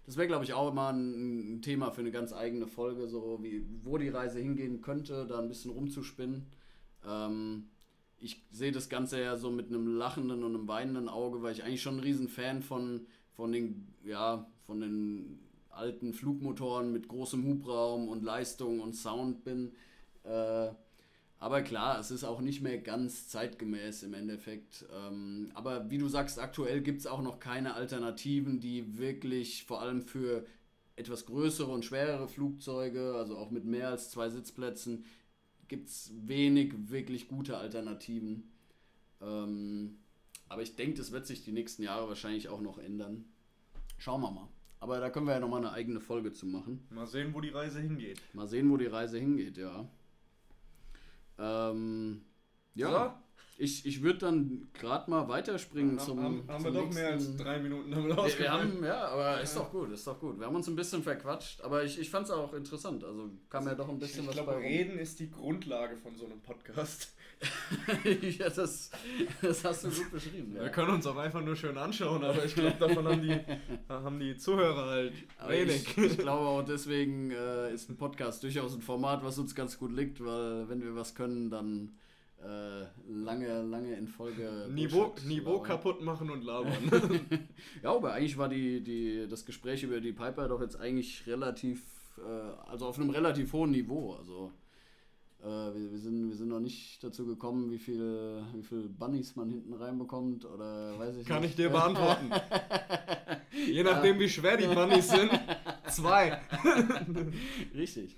Das wäre, glaube ich, auch immer ein, Thema für eine ganz eigene Folge, so wie wo die Reise hingehen könnte, da ein bisschen rumzuspinnen. Ähm, ich sehe das Ganze ja so mit einem lachenden und einem weinenden Auge, weil ich eigentlich schon ein riesen Fan von, von den, ja, von den alten Flugmotoren mit großem Hubraum und Leistung und Sound bin. Äh, aber klar, es ist auch nicht mehr ganz zeitgemäß im Endeffekt. Ähm, aber wie du sagst, aktuell gibt es auch noch keine Alternativen, die wirklich vor allem für etwas größere und schwerere Flugzeuge, also auch mit mehr als zwei Sitzplätzen, gibt es wenig wirklich gute Alternativen. Ähm, aber ich denke, das wird sich die nächsten Jahre wahrscheinlich auch noch ändern. Schauen wir mal. Aber da können wir ja nochmal eine eigene Folge zu machen. Mal sehen, wo die Reise hingeht. Mal sehen, wo die Reise hingeht, ja. Ähm, ja. So. Ich, ich würde dann gerade mal weiterspringen ja, zum. Haben, haben zum wir doch mehr als drei Minuten damit wir, wir haben, Ja, aber ist doch gut, ist doch gut. Wir haben uns ein bisschen verquatscht, aber ich, ich fand es auch interessant. Also kam also, ja doch ein bisschen ich, was ich glaube, Reden ist die Grundlage von so einem Podcast. *laughs* ja, das, das hast du gut beschrieben. Ja. Wir können uns auch einfach nur schön anschauen, aber ich glaube, davon haben die, *laughs* haben die Zuhörer halt wenig. Ich, *laughs* ich, glaube auch deswegen äh, ist ein Podcast durchaus ein Format, was uns ganz gut liegt, weil wenn wir was können, dann äh, lange, lange in Folge. Niveau, Niveau kaputt machen und labern. ja, aber eigentlich war die, die, das Gespräch über die Piper doch jetzt eigentlich relativ, äh, also auf einem relativ hohen Niveau. Also äh, wir, wir, sind, wir sind noch nicht dazu gekommen, wie viel, wie viel Bunnies man hinten reinbekommt oder weiß ich Kann nicht. ich dir beantworten. *laughs* Je nachdem, ja. wie schwer die Bunnies sind. Zwei. *laughs* Richtig.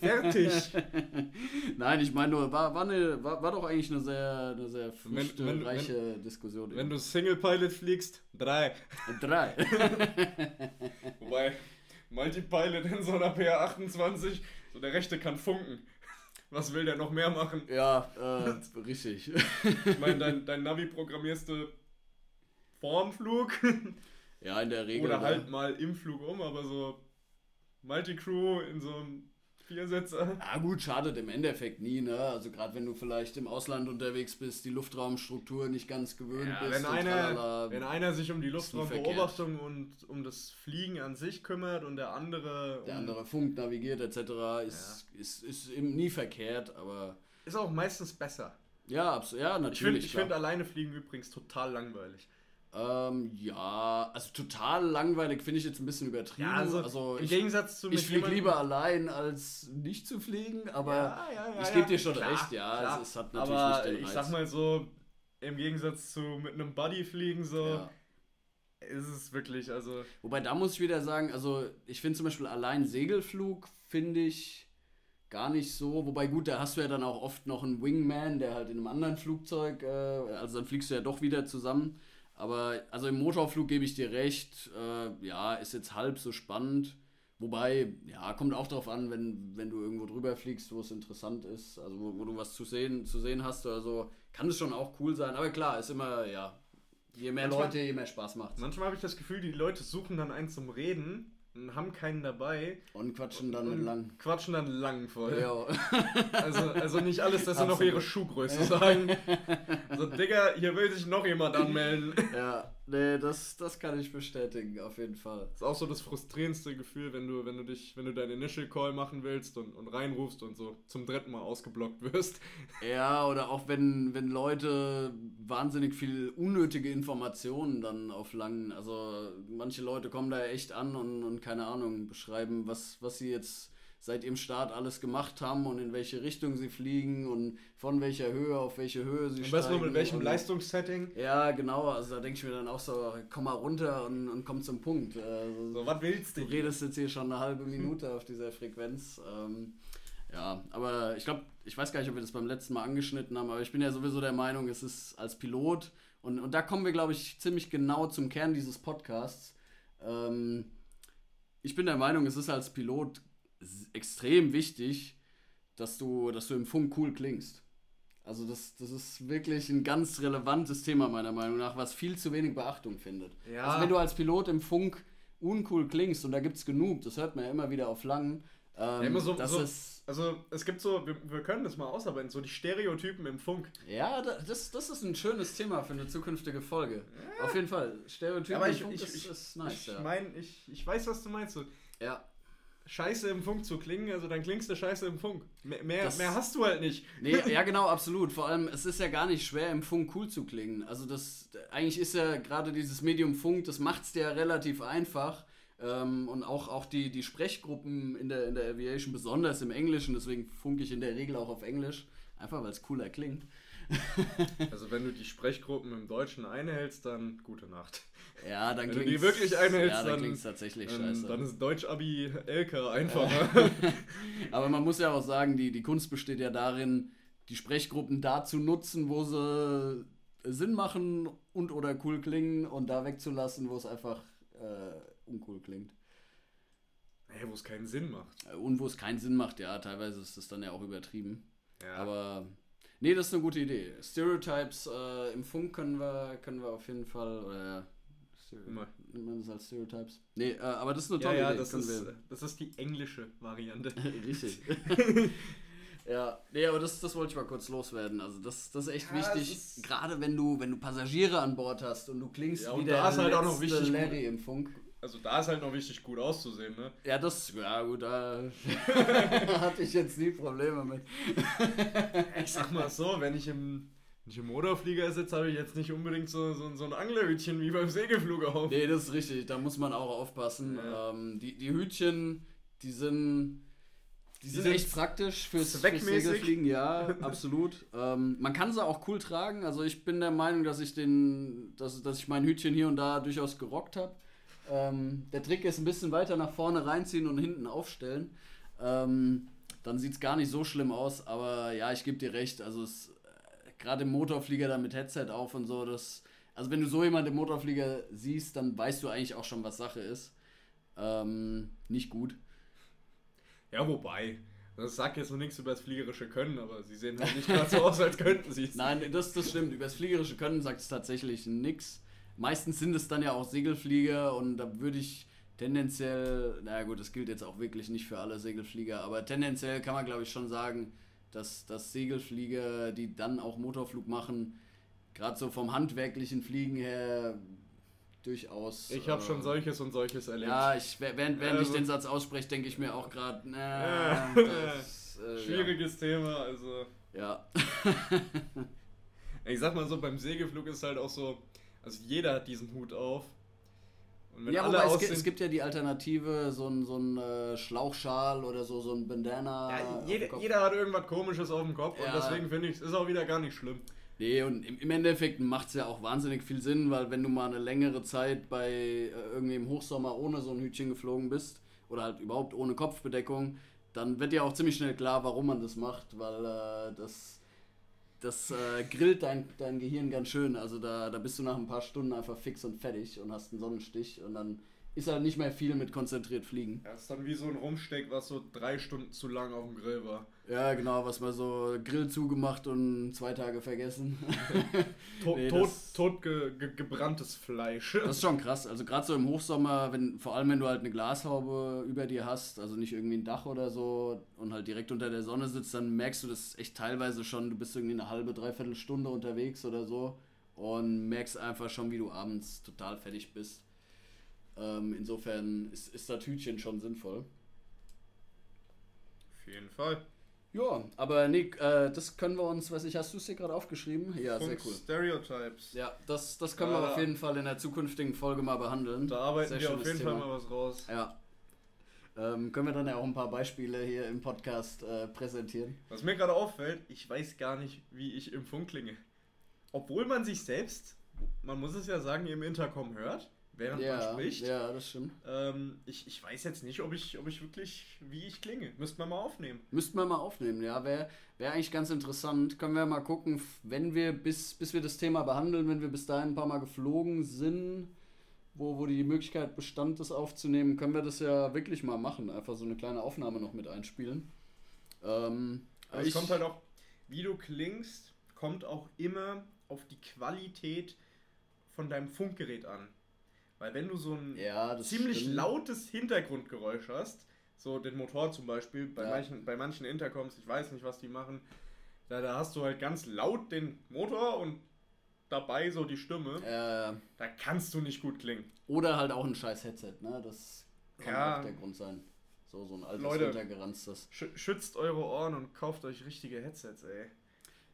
Fertig. Nein, ich meine nur, war, war, eine, war, war doch eigentlich eine sehr, eine sehr früchtereiche Diskussion. Wenn du Single Pilot fliegst, drei. Drei. *laughs* Wobei, Multipilot in so einer PA28, so der rechte kann funken. *laughs* Was will der noch mehr machen? Ja, äh, richtig. ich meine, dein, dein Navi programmierst du vorm Flug. Ja, in der Regel. Oder halt ja. mal im Flug um, aber so Multicrew in so einem Viersitzer. Ja gut, schadet im Endeffekt nie, ne? Also gerade wenn du vielleicht im Ausland unterwegs bist, die Luftraumstruktur nicht ganz gewöhnt ja, bist. Wenn einer, wenn einer sich um die Luftraumbeobachtung und um das Fliegen an sich kümmert und der andere... Der andere Funk navigiert etc. ist, ja. ist, ist, ist eben nie verkehrt, aber... Ist auch meistens besser. Ja, absolut. Ja, natürlich. Ich finde find alleine fliegen übrigens total langweilig. Ähm, ja, also total langweilig finde ich jetzt ein bisschen übertrieben. Ja, also, also im ich, Gegensatz zu Ich fliege lieber allein, als nicht zu fliegen, aber ja, ja, ich gebe dir schon klar, recht, ja, klar. Es, es, hat natürlich aber nicht den Reiz. ich sag mal so, im Gegensatz zu mit einem Buddy fliegen so, ist es wirklich, also... Wobei, da muss ich wieder sagen, also ich finde zum Beispiel allein Segelflug, finde ich gar nicht so. Wobei gut, da hast du ja dann auch oft noch einen Wingman, der halt in einem anderen Flugzeug, äh, also dann fliegst du ja doch wieder zusammen. Aber also im Motorflug gebe ich dir recht, äh, ja, ist jetzt halb so spannend. Wobei, ja, kommt auch darauf an, wenn, wenn du irgendwo drüber fliegst, wo es interessant ist, also wo, wo du was zu sehen, zu sehen hast oder so, kann es schon auch cool sein. Aber klar, ist immer, ja, je mehr Manchmal- Leute, je mehr Spaß macht Manchmal habe ich das Gefühl, die Leute suchen dann einen zum Reden haben keinen dabei Und quatschen dann und lang. quatschen dann lang voll. Ja. *laughs* Also, also nicht alles, dass sie noch ihre Schuhgröße sagen. *laughs* So, Digga, hier will sich noch jemand anmelden. ja, nee, das, das kann ich bestätigen, auf jeden Fall. Das ist auch so das frustrierendste Gefühl, wenn du, wenn du dich, wenn du deinen Initial Call machen willst und, und reinrufst und so zum dritten Mal ausgeblockt wirst. *laughs* Ja, oder auch wenn, wenn Leute wahnsinnig viel unnötige Informationen dann auf langen, also manche Leute kommen da echt an und, und keine Ahnung, beschreiben, was, was sie jetzt seit ihrem Start alles gemacht haben und in welche Richtung sie fliegen und von welcher Höhe auf welche Höhe sie Und weißt du steigen. mit welchem und, Leistungssetting? Ja, genau, also da denke ich mir dann auch so, komm mal runter und, und komm zum Punkt. Also, So, was willst Du du? redest jetzt hier schon eine halbe *laughs* Minute auf dieser Frequenz. Ähm, ja, aber ich glaube, ich weiß gar nicht, ob wir das beim letzten Mal angeschnitten haben, aber ich bin ja sowieso der Meinung, es ist als Pilot, und, und da kommen wir, glaube ich, ziemlich genau zum Kern dieses Podcasts. Ähm, ich bin der Meinung, es ist als Pilot extrem wichtig, dass du, dass du im Funk cool klingst. Also das, das ist wirklich ein ganz relevantes Thema meiner Meinung nach, was viel zu wenig Beachtung findet. Ja. Also wenn du als Pilot im Funk uncool klingst, und da gibt es genug, das hört man ja immer wieder auf Lang, ähm, Ja, immer so- das so- ist, Also, es gibt so, wir, wir können das mal ausarbeiten, so die Stereotypen im Funk. ja, da- das, das ist ein schönes Thema für eine zukünftige Folge. Auf jeden Fall, Stereotypen Aber im ich, Funk ich, ist, ich, ist nice, ich ja. meine, ich, ich weiß, was du meinst. So, ja. Scheiße im Funk zu klingen, also dann klingst du scheiße im Funk. Mehr, mehr, Das- mehr hast du halt nicht. *laughs* Nee, ja genau, absolut. Vor allem, es ist ja gar nicht schwer, im Funk cool zu klingen. Also das, eigentlich ist ja gerade dieses Medium Funk, das macht es dir ja relativ einfach. Ähm, und auch, auch die, die Sprechgruppen in der, in der Aviation, besonders im Englischen, deswegen funke ich in der Regel auch auf Englisch, einfach weil es cooler klingt. *laughs* Also, wenn du die Sprechgruppen im Deutschen einhältst, dann gute Nacht. Ja, dann Wenn du die wirklich einhältst, ja, dann, dann- klingt es tatsächlich Ähm, scheiße. dann ist Deutsch-Abi LK einfacher. *laughs* Aber man muss ja auch sagen, die, die Kunst besteht ja darin, die Sprechgruppen da zu nutzen, wo sie Sinn machen und oder cool klingen und da wegzulassen, wo es einfach äh, uncool klingt. Naja, wo es keinen Sinn macht. Äh, Und wo es keinen Sinn macht, ja, teilweise ist das dann ja auch übertrieben. Ja. Aber nee, das ist eine gute Idee. Stereotypes äh, im Funk können wir, können wir auf jeden Fall, oder ja, Immer. man das als Stereotypes? Nee, äh, aber das ist eine ja, tolle ja, Idee. das können ist, wir- das ist die englische Variante. *laughs* Richtig. *laughs* ja, nee, aber das, das wollte ich mal kurz loswerden. Also das, das ist echt Ja, wichtig, ist- gerade wenn du, wenn du Passagiere an Bord hast und du klingst Ja, wie und der da ist halt auch noch wichtig, Larry im Funk. Also da ist halt noch wichtig, gut auszusehen, ne? Ja, das, ja gut, da *laughs* hatte ich jetzt nie Probleme mit. Ich sag mal so, wenn ich im, wenn ich im Motorflieger sitze, habe ich jetzt nicht unbedingt so, so, so ein Anglerhütchen wie beim Segelflug auf. Nee, das ist richtig, da muss man auch aufpassen. Ja. Ähm, die, die Hütchen, die sind, die sind, sind echt praktisch fürs, fürs. Segelfliegen, ja, *laughs* absolut. ähm, man kann sie auch cool tragen. Also ich bin der Meinung, dass ich den, dass, dass ich mein Hütchen hier und da durchaus gerockt habe. Ähm, der Trick ist ein bisschen weiter nach vorne reinziehen und hinten aufstellen. Ähm, dann sieht es gar nicht so schlimm aus, aber ja, ich gebe dir recht. Also es gerade im Motorflieger da mit Headset auf und so, das. Also wenn du so jemanden im Motorflieger siehst, dann weißt du eigentlich auch schon, was Sache ist. Ähm, nicht gut. Ja, wobei. Das sagt jetzt noch nichts über das fliegerische Können, aber sie sehen halt nicht gerade so aus, als könnten sie es. Nein, das, das stimmt. Über das fliegerische Können sagt es tatsächlich nichts. Meistens sind es dann ja auch Segelflieger und da würde ich tendenziell, naja gut, das gilt jetzt auch wirklich nicht für alle Segelflieger, aber tendenziell kann man glaube ich schon sagen, dass, dass Segelflieger, die dann auch Motorflug machen, gerade so vom handwerklichen Fliegen her durchaus. Ich habe äh, schon solches und solches erlebt. Ja, ich, während, während Also- ich den Satz ausspreche, denke ich mir auch gerade, Ja. na, das, äh, Schwieriges Thema, also. Ja. *laughs* Ich sag mal so, beim Segelflug ist halt auch so, also jeder hat diesen Hut auf. Ja, wobei es, gibt, es gibt ja die Alternative, so ein, so ein äh, Schlauchschal oder so, so ein Bandana. ja, dem jeder, hat irgendwas komisches auf dem Kopf Ja. und deswegen finde ich, es ist auch wieder gar nicht schlimm. Nee, und im, im Endeffekt macht es ja auch wahnsinnig viel Sinn, weil wenn du mal eine längere Zeit bei äh, irgendwie im Hochsommer ohne so ein Hütchen geflogen bist oder halt überhaupt ohne Kopfbedeckung, dann wird ja auch ziemlich schnell klar, warum man das macht, weil äh, das, das äh, grillt dein, dein Gehirn ganz schön. Also da, da bist du nach ein paar Stunden einfach fix und fertig und hast einen Sonnenstich und dann ist halt nicht mehr viel mit konzentriert fliegen. Das ist dann wie so ein Rumsteck, was so drei Stunden zu lang auf dem Grill war. Ja, genau, was mal so Grill zugemacht und zwei Tage vergessen. *laughs* To Nee, tot tot ge ge gebranntes Fleisch. Das ist schon krass. Also gerade so im Hochsommer, wenn, vor allem wenn du halt eine Glashaube über dir hast, also nicht irgendwie ein Dach oder so und halt direkt unter der Sonne sitzt, dann merkst du das echt teilweise schon, du bist irgendwie eine halbe, dreiviertel Stunde unterwegs oder so und merkst einfach schon, wie du abends total fertig bist. Ähm, insofern ist, ist das Hütchen schon sinnvoll. Auf jeden Fall. Ja, aber Nick, äh, das können wir uns, weiß ich, hast du es dir gerade aufgeschrieben? Ja, sehr Fünf cool. Stereotypes. Ja, das, das können Ja, wir auf jeden Fall in der zukünftigen Folge mal behandeln. Da arbeiten Sehr wir auf jeden Thema. Fall mal was raus. Ja. Ähm, können wir dann ja auch ein paar Beispiele hier im Podcast äh, präsentieren. Was mir gerade auffällt, ich weiß gar nicht, wie ich im Funk klinge. Obwohl man sich selbst, man muss es ja sagen, im Intercom hört, während man Ja, spricht. ja, das stimmt. Ähm, ich, ich weiß jetzt nicht, ob ich, ob ich wirklich, wie ich klinge. Müsste man mal aufnehmen. Müssten wir mal aufnehmen, ja. Wäre wär eigentlich ganz interessant. Können wir mal gucken, wenn wir, bis, bis wir das Thema behandeln, wenn wir bis dahin ein paar Mal geflogen sind, wo, wo die Möglichkeit bestand, das aufzunehmen, können wir das ja wirklich mal machen. Einfach so eine kleine Aufnahme noch mit einspielen. Ähm, Aber es kommt halt auch, wie du klingst, kommt auch immer auf die Qualität von deinem Funkgerät an. Weil wenn du so ein ja, ziemlich stimmt. lautes Hintergrundgeräusch hast, so den Motor zum Beispiel, bei, Ja. manchen, bei manchen Intercoms, ich weiß nicht, was die machen, da, da hast du halt ganz laut den Motor und dabei so die Stimme, Äh, da kannst du nicht gut klingen. Oder halt auch ein scheiß Headset, ne? Das kann Ja. auch der Grund sein. So, so ein altes Leute. runtergeranztes. Sch schützt eure Ohren und kauft euch richtige Headsets, ey.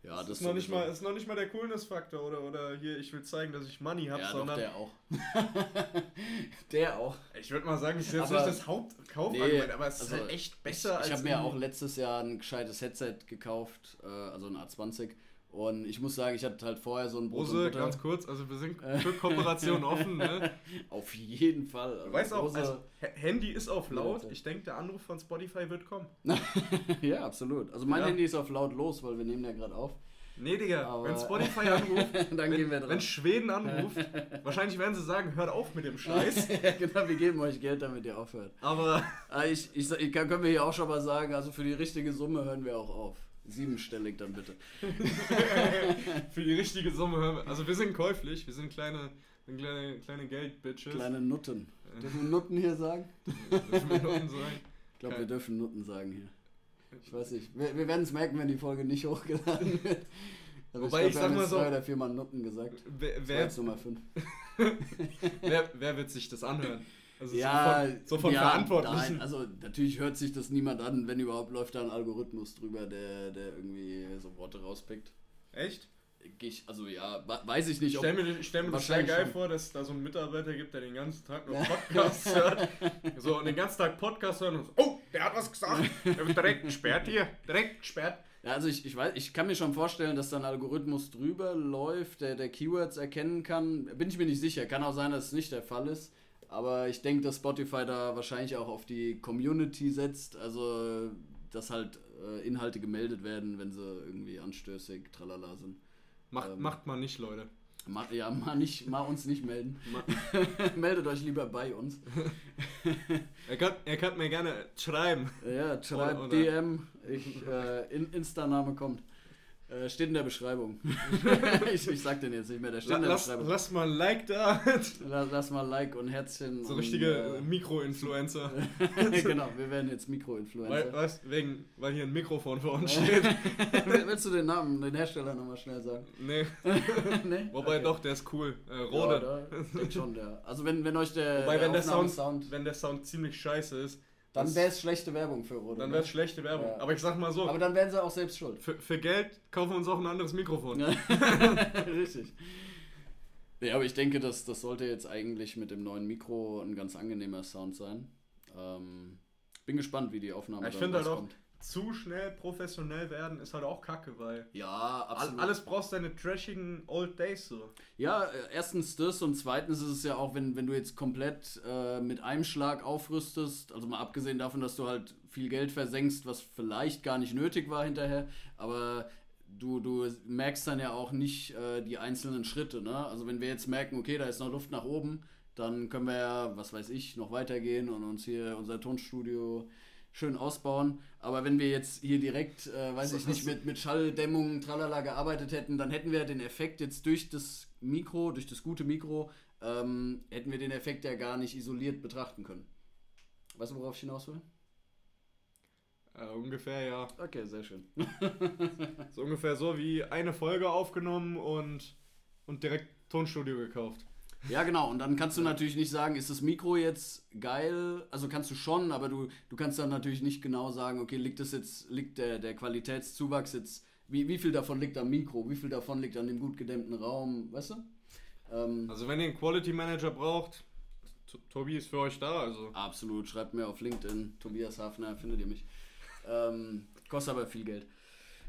Ja, das, das ist, noch nicht mal, ist noch nicht mal der Coolness-Faktor oder, oder hier, ich will zeigen, dass ich Money habe, Ja, doch, sondern der auch. *laughs* der auch. ich würde mal sagen, das ist jetzt Aber- nicht das Hauptkaufargument, Nee, aber es ist also halt echt besser ich, als Ich habe mir auch letztes Jahr ein gescheites Headset gekauft, äh, also ein A20. Und ich muss sagen, ich hatte halt vorher so ein Brot Butter. ganz kurz, also wir sind *laughs* für Kooperation offen, ne? *laughs* Auf jeden Fall. Du weißt auch, also, Handy ist auf laut. Ich denke, der Anruf von Spotify wird kommen. *laughs* ja, absolut. Also mein Ja. Handy ist auf laut los, weil wir nehmen ja gerade auf. Nee, Digga, Aber- wenn Spotify anruft, Dann wenn, gehen wir wenn dran. Schweden anruft, wahrscheinlich werden sie sagen, hört auf mit dem Scheiß. genau, wir geben euch Geld, damit ihr aufhört. Aber Ah, Ich, ich, ich kann, können wir hier auch schon mal sagen, also für die richtige Summe hören wir auch auf. Siebenstellig dann bitte. *laughs* für die richtige Summe hören wir. Also wir sind käuflich, wir sind kleine, sind kleine, kleine Geldbitches. Kleine Nutten. Dürfen wir Nutten hier sagen? Dürfen wir Nutten sagen. Ich glaube, wir dürfen Nutten sagen hier. Ich weiß nicht. Wir, wir werden es merken, wenn die Folge nicht hochgeladen wird. *laughs* Aber Wobei, ich wir sag haben mal so- drei oder viermal Nutten gesagt. Wer, wer, Nummer *laughs* 5. wer, wer wird sich das anhören? Also Ja, so von, so von ja, Verantwortlichen. Nein, also natürlich hört sich das niemand an, wenn überhaupt läuft da ein Algorithmus drüber, der, der irgendwie so Worte rauspickt. Echt? Ich, also ja, weiß ich nicht, Ich ob stelle mir, ich stell mir das sehr geil schon. vor, dass es da so einen Mitarbeiter gibt, der den ganzen Tag nur Podcasts *laughs* hört. So, und den ganzen Tag Podcast hören und so, oh, der hat was gesagt. Der wird direkt gesperrt hier. Direkt gesperrt. Ja, also ich, ich weiß, ich kann mir schon vorstellen, dass da ein Algorithmus drüber läuft, der, der Keywords erkennen kann. Bin ich mir nicht sicher. Kann auch sein, dass es nicht der Fall ist. Aber ich denke, dass Spotify da wahrscheinlich auch auf die Community setzt. Also, dass halt äh, Inhalte gemeldet werden, wenn sie irgendwie anstößig, tralala sind. Macht, Ähm. macht man nicht, Leute. Ma, ja, mal, nicht, mal uns nicht melden. *laughs* Meldet euch lieber bei uns. Er kann, er kann mir gerne schreiben. Ja, schreibt DM. Ich, äh, in, Insta-Name kommt. Äh, steht in der Beschreibung. *laughs* ich, ich sag den jetzt nicht mehr, der steht La, in der lass, Beschreibung. lass mal ein Like da. Lass, lass mal Like und Herzchen. So und, richtige Mikro-Influencer. Äh, *laughs* genau, wir werden jetzt Weil, Mikro-Influencer. wegen, weil hier ein Mikrofon vor uns *laughs* steht. Willst du den Namen, den Hersteller nochmal schnell sagen? Nee, nee? wobei Okay. doch, der ist cool. Äh, Ja, Rode. da, denk schon, der. Also wenn, wenn euch der, Wobei, wenn der Sound, Aufnahmesound- wenn der Sound ziemlich scheiße ist, dann das- wäre es schlechte Werbung für Rode. dann ne? wäre es schlechte Werbung. Ja. Aber ich sag mal so, Aber dann wären sie auch selbst schuld. für, für Geld kaufen wir uns auch ein anderes Mikrofon. Ja, *laughs* Richtig. Nee, aber ich denke, dass das sollte jetzt eigentlich mit dem neuen Mikro ein ganz angenehmer Sound sein. Ähm, bin gespannt, wie die Aufnahme Ja, ich dann finde halt auch, rauskommt. Zu schnell professionell werden ist halt auch kacke, weil Ja, absolut. alles brauchst deine trashigen Old Days so. Ja, äh, erstens das und zweitens ist es ja auch, wenn, wenn du jetzt komplett äh, mit einem Schlag aufrüstest, also mal abgesehen davon, dass du halt viel Geld versenkst, was vielleicht gar nicht nötig war hinterher, aber du, du merkst dann ja auch nicht äh, die einzelnen Schritte. Ne? Also wenn wir jetzt merken, okay, da ist noch Luft nach oben, dann können wir ja, was weiß ich, noch weitergehen und uns hier unser Tonstudio schön ausbauen. Aber wenn wir jetzt hier direkt, äh, weiß ich nicht, mit, mit Schalldämmung, tralala gearbeitet hätten, dann hätten wir den Effekt jetzt durch das Mikro, durch das gute Mikro, ähm, hätten wir den Effekt ja gar nicht isoliert betrachten können. Weißt du, worauf ich hinaus will? Äh, ungefähr, ja. Okay, sehr schön. *laughs* so ungefähr so wie eine Folge aufgenommen und, und direkt Tonstudio gekauft. Ja, genau. Und dann kannst du natürlich nicht sagen, ist das Mikro jetzt geil? Also kannst du schon, aber du, du kannst dann natürlich nicht genau sagen, okay, liegt das jetzt, liegt der, der Qualitätszuwachs jetzt, wie, wie viel davon liegt am Mikro, wie viel davon liegt an dem gut gedämmten Raum, weißt du? Ähm, also wenn ihr einen Quality Manager braucht, Tobi ist für euch da. Also. Absolut, schreibt mir auf LinkedIn, Tobias Hafner, findet ihr mich. Ähm, kostet aber viel Geld.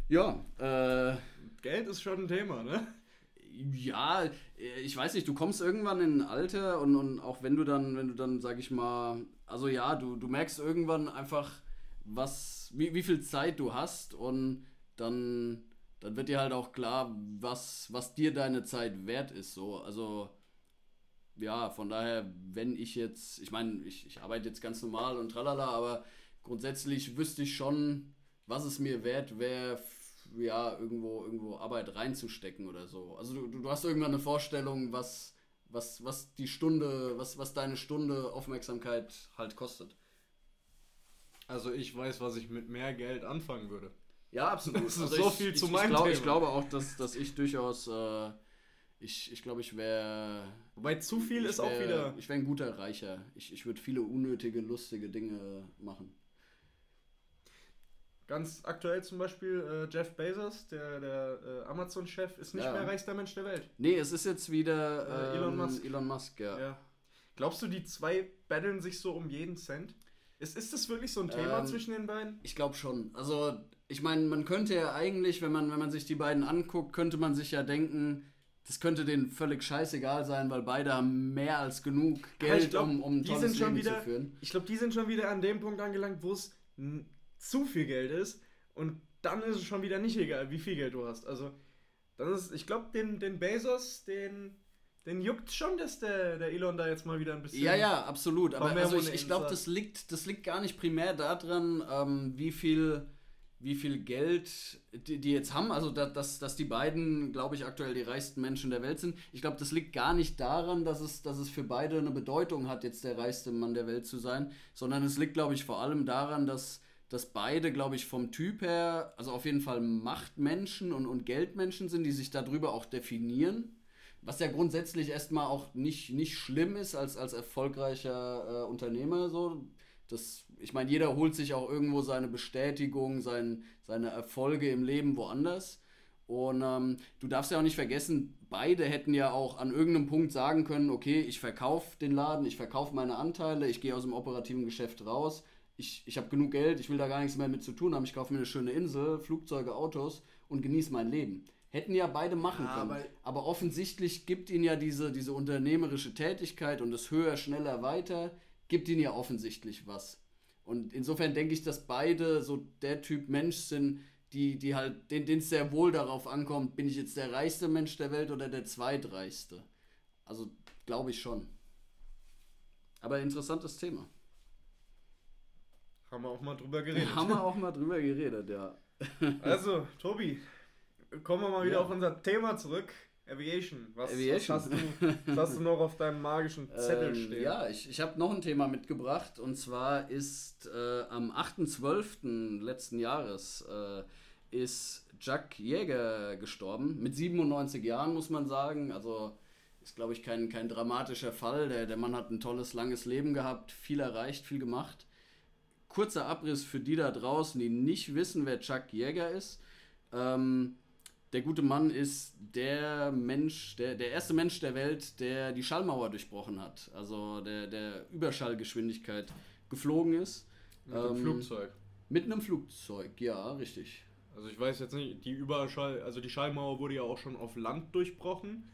Ja, äh, Geld ist schon ein Thema, ne? Ja, ich weiß nicht, du kommst irgendwann in ein Alter und, und auch wenn du dann, wenn du dann, sag ich mal, also ja, du, du merkst irgendwann einfach, was, wie, wie viel Zeit du hast und dann, dann wird dir halt auch klar, was, was dir deine Zeit wert ist. So. Also ja, von daher, wenn ich jetzt, ich meine, ich, ich arbeite jetzt ganz normal und tralala, aber grundsätzlich wüsste ich schon, was es mir wert wäre, ja, irgendwo, irgendwo Arbeit reinzustecken oder so. Also du, du hast irgendwann eine Vorstellung, was, was, was die Stunde, was, was deine Stunde Aufmerksamkeit halt kostet. Also ich weiß, was ich mit mehr Geld anfangen würde. Ja, absolut. *laughs* Das ist also so ich, viel ich, zu meinem ich, glaub, ich glaube auch, dass, dass ich durchaus, äh, ich, ich glaube, ich wäre... Wobei zu viel ist wär, auch wieder... Ich wäre ein guter Reicher. Ich, ich würde viele unnötige, lustige Dinge machen. Ganz aktuell zum Beispiel äh, Jeff Bezos, der, der äh, Amazon-Chef, ist nicht ja. mehr reichster Mensch der Welt. Nee, es ist jetzt wieder äh, Elon ähm, Musk. Elon Musk, ja. ja. Glaubst du, die zwei battlen sich so um jeden Cent? Ist, ist das wirklich so ein Thema ähm, zwischen den beiden? Ich glaube schon. Also, ich meine, man könnte ja eigentlich, wenn man, wenn man sich die beiden anguckt, könnte man sich ja denken, das könnte denen völlig scheißegal sein, weil beide haben mehr als genug Geld, glaub, um, um ein tolles Leben wieder, zu führen. Ich glaube, die sind schon wieder an dem Punkt angelangt, wo es zu viel Geld ist und dann ist es schon wieder nicht egal, wie viel Geld du hast. Also, dann ist, ich glaube, den, den Bezos, den, den juckt schon, dass der, der Elon da jetzt mal wieder ein bisschen. Ja, ja, absolut. Aber also ich, ich glaube, das liegt, das liegt gar nicht primär daran, ähm, wie viel wie viel Geld die, die jetzt haben, also dass, dass, dass die beiden, glaube ich, aktuell die reichsten Menschen der Welt sind. Ich glaube, das liegt gar nicht daran, dass es, dass es für beide eine Bedeutung hat, jetzt der reichste Mann der Welt zu sein, sondern es liegt, glaube ich, vor allem daran, dass dass beide, glaube ich, vom Typ her, also auf jeden Fall Machtmenschen und, und Geldmenschen sind, die sich darüber auch definieren. Was ja grundsätzlich erstmal auch nicht, nicht schlimm ist als, als erfolgreicher äh, Unternehmer. So. Das, ich meine, jeder holt sich auch irgendwo seine Bestätigung, sein, seine Erfolge im Leben woanders. Und ähm, du darfst ja auch nicht vergessen, beide hätten ja auch an irgendeinem Punkt sagen können, okay, ich verkaufe den Laden, ich verkaufe meine Anteile, ich gehe aus dem operativen Geschäft raus ich, ich habe genug Geld, ich will da gar nichts mehr mit zu tun haben, ich kaufe mir eine schöne Insel, Flugzeuge, Autos und genieße mein Leben. Hätten ja beide machen ja, können. Aber, aber, offensichtlich gibt ihnen ja diese, diese unternehmerische Tätigkeit und das höher, schneller, weiter, gibt ihnen ja offensichtlich was. Und insofern denke ich, dass beide so der Typ Mensch sind, die, die halt, denen es sehr wohl darauf ankommt, bin ich jetzt der reichste Mensch der Welt oder der zweitreichste. Also glaube ich schon. Aber interessantes Thema. Haben wir auch mal drüber geredet. Haben wir auch mal drüber geredet, ja. *laughs* Also, Tobi, kommen wir mal wieder ja. auf unser Thema zurück. Aviation. Was, Aviation. Was, hast, du, was hast du noch auf deinem magischen *laughs* Zettel ähm, stehen? Ja, ich, ich habe noch ein Thema mitgebracht und zwar ist äh, am 8.12. letzten Jahres äh, ist Jack Jäger gestorben. Mit 97 Jahren muss man sagen. Also ist, glaube ich, kein, kein dramatischer Fall. Der, der Mann hat ein tolles, langes Leben gehabt, viel erreicht, viel gemacht kurzer Abriss für die da draußen, die nicht wissen, wer Chuck Jäger ist. Ähm, der gute Mann ist der Mensch, der, der erste Mensch der Welt, der die Schallmauer durchbrochen hat. Also der, der Überschallgeschwindigkeit geflogen ist. Mit einem ähm, Flugzeug. Mit einem Flugzeug, ja, richtig. Also ich weiß jetzt nicht, die Überschall, also die Schallmauer wurde ja auch schon auf Land durchbrochen.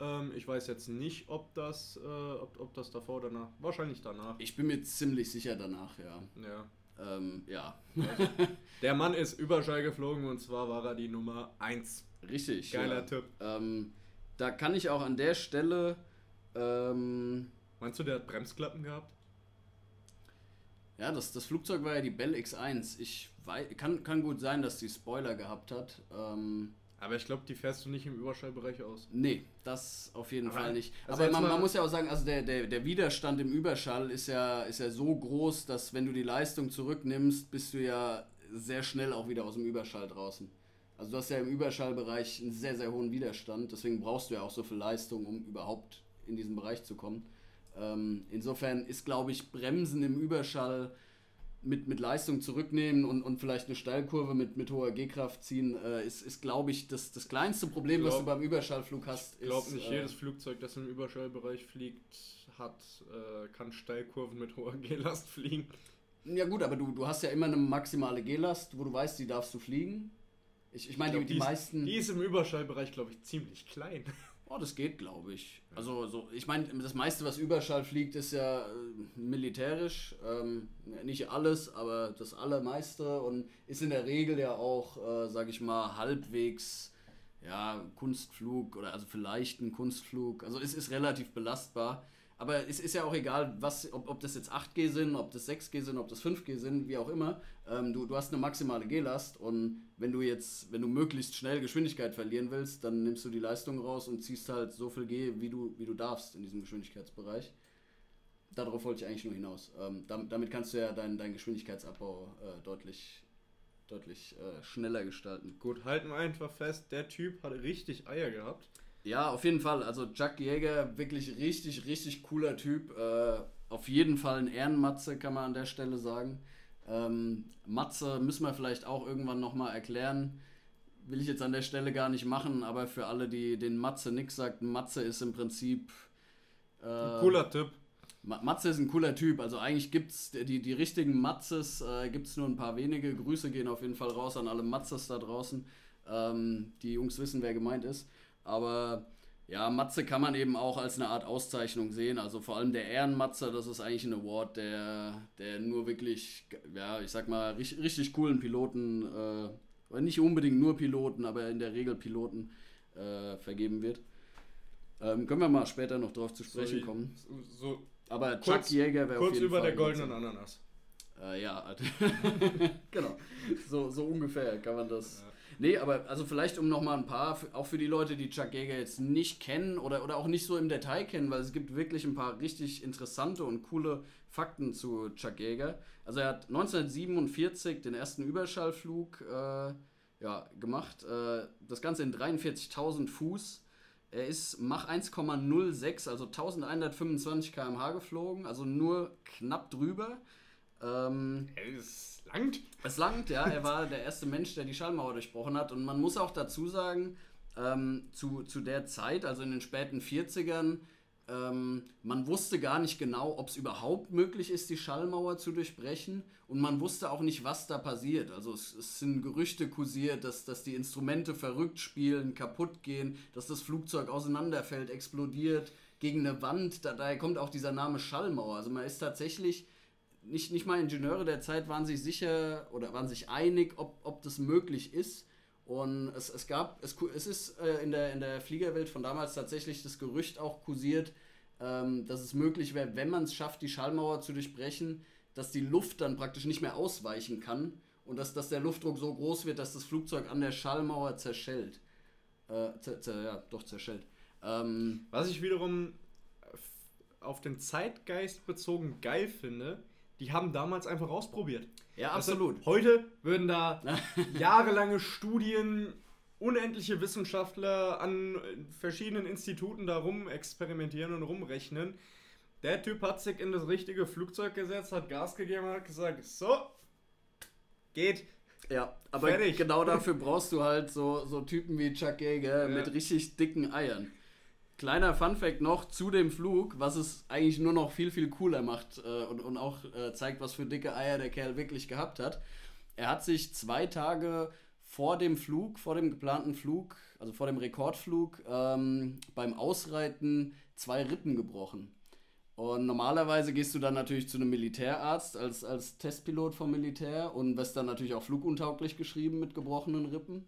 Ähm, ich weiß jetzt nicht, ob das, äh, ob, ob das davor oder danach. Wahrscheinlich danach. Ich bin mir ziemlich sicher danach, ja. Ja. Ähm, ja. *laughs* Der Mann ist Überschall geflogen und zwar war er die Nummer 1. Richtig. Geiler ja. Tipp. Ähm, da kann ich auch an der Stelle. Ähm, Meinst du, der hat Bremsklappen gehabt? ja, das, das Flugzeug war ja die Bell X1. Ich weiß, kann, kann gut sein, dass die Spoiler gehabt hat. Ähm, Aber ich glaube, die fährst du nicht im Überschallbereich aus. nee, das auf jeden Aber- Fall nicht. also Aber man, man muss ja auch sagen, also der, der, der Widerstand im Überschall ist ja, ist ja so groß, dass wenn du die Leistung zurücknimmst, bist du ja sehr schnell auch wieder aus dem Überschall draußen. Also du hast ja im Überschallbereich einen sehr, sehr hohen Widerstand, deswegen brauchst du ja auch so viel Leistung, um überhaupt in diesen Bereich zu kommen. Ähm, insofern ist, glaube ich, Bremsen im Überschall mit, mit Leistung zurücknehmen und, und vielleicht eine Steilkurve mit, mit hoher G-Kraft ziehen, äh, ist, ist glaube ich, das, das kleinste Problem, was Glaub- du beim Überschallflug hast. Ich glaube nicht äh, jedes Flugzeug, das im Überschallbereich fliegt, hat, äh, kann Steilkurven mit hoher *laughs* G-Last fliegen. Ja gut, aber du, du hast ja immer eine maximale G-Last, wo du weißt, die darfst du fliegen. Ich, ich meine, die, die ist- meisten... Die ist im Überschallbereich, glaube ich, ziemlich klein. *laughs* Oh, das geht, glaube ich. Also, so, ich meine, das meiste, was Überschall fliegt, ist ja äh, militärisch. Ähm, nicht alles, aber das allermeiste und ist in der Regel ja auch, äh, sage ich mal, halbwegs ja, Kunstflug oder also vielleicht ein Kunstflug. Also es ist relativ belastbar. Aber es ist ja auch egal, was, ob, ob das jetzt 8G sind, ob das 6G sind, ob das 5G sind, wie auch immer. Ähm, du, du hast eine maximale G-Last und wenn du jetzt, wenn du möglichst schnell Geschwindigkeit verlieren willst, dann nimmst du die Leistung raus und ziehst halt so viel G, wie du, wie du darfst in diesem Geschwindigkeitsbereich. Darauf wollte ich eigentlich nur hinaus. Ähm, damit, damit kannst du ja deinen deinen Geschwindigkeitsabbau äh, deutlich, deutlich äh, schneller gestalten. Gut, halten wir einfach fest, der Typ hatte richtig Eier gehabt. Ja, auf jeden Fall. Also Chuck Jäger, wirklich richtig, richtig cooler Typ. Äh, auf jeden Fall ein Ehrenmatze, kann man an der Stelle sagen. Ähm, Matze müssen wir vielleicht auch irgendwann nochmal erklären. Will ich jetzt an der Stelle gar nicht machen, aber für alle, die den Matze nix sagt, Matze ist im Prinzip. Äh, Cooler. Ma- Matze ist ein cooler Typ. Also eigentlich gibt's die, die richtigen Matzes, äh, gibt es nur ein paar wenige. Grüße gehen auf jeden Fall raus an alle Matzes da draußen. Ähm, die Jungs wissen, wer gemeint ist. Aber ja, Matze kann man eben auch als eine Art Auszeichnung sehen. Also vor allem der Ehrenmatze, das ist eigentlich ein Award, der, der nur wirklich, ja, ich sag mal, richtig, richtig coolen Piloten, äh, nicht unbedingt nur Piloten, aber in der Regel Piloten äh, vergeben wird. Ähm, können wir mal später noch drauf zu sprechen So- kommen. So, Aber Kurz- Chuck Jäger wäre auf kurz jeden über Fall der goldenen. Ananas. Äh, ja, *laughs* *laughs* genau. So, so ungefähr kann man das. Nee, aber also vielleicht um nochmal ein paar, auch für die Leute, die Chuck Yeager jetzt nicht kennen oder, oder auch nicht so im Detail kennen, weil es gibt wirklich ein paar richtig interessante und coole Fakten zu Chuck Yeager. Also er hat 1947 den ersten Überschallflug äh, ja, gemacht. Äh, das Ganze in 43.000 Fuß. Er ist Mach 1,06, also 1125 km/h geflogen, also nur knapp drüber. Ähm, es langt. es langt, ja. Er war der erste Mensch, der die Schallmauer durchbrochen hat. Und man muss auch dazu sagen, ähm, zu, zu der Zeit, also in den späten 40ern, ähm, man wusste gar nicht genau, ob es überhaupt möglich ist, die Schallmauer zu durchbrechen. Und man wusste auch nicht, was da passiert. Also es, es sind Gerüchte kursiert, dass, dass die Instrumente verrückt spielen, kaputt gehen, dass das Flugzeug auseinanderfällt, explodiert gegen eine Wand. Da, daher kommt auch dieser Name Schallmauer. Also man ist tatsächlich nicht, nicht mal Ingenieure der Zeit waren sich sicher oder waren sich einig, ob, ob das möglich ist. Und es, es gab, es, es ist äh, in, der, in der Fliegerwelt von damals tatsächlich das Gerücht auch kursiert, ähm, dass es möglich wäre, wenn man es schafft, die Schallmauer zu durchbrechen, dass die Luft dann praktisch nicht mehr ausweichen kann und dass, dass der Luftdruck so groß wird, dass das Flugzeug an der Schallmauer zerschellt. Äh, zer, zer, ja, doch zerschellt. Ähm, Was ich wiederum auf den Zeitgeist bezogen geil finde, die haben damals einfach ausprobiert. ja, absolut. Heute würden da *laughs* jahrelange Studien, unendliche Wissenschaftler an verschiedenen Instituten da rum experimentieren und rumrechnen. Der Typ hat sich in das richtige Flugzeug gesetzt, hat Gas gegeben und hat gesagt, so, geht. Ja, aber Fertig. genau dafür brauchst du halt so, so Typen wie Chuck Yeager Ja. mit richtig dicken Eiern. Kleiner Funfact noch zu dem Flug, was es eigentlich nur noch viel, viel cooler macht äh, und, und auch äh, zeigt, was für dicke Eier der Kerl wirklich gehabt hat. Er hat sich zwei Tage vor dem Flug, vor dem geplanten Flug, also vor dem Rekordflug, ähm, beim Ausreiten zwei Rippen gebrochen. Und normalerweise gehst du dann natürlich zu einem Militärarzt als, als Testpilot vom Militär und wirst dann natürlich auch fluguntauglich geschrieben mit gebrochenen Rippen.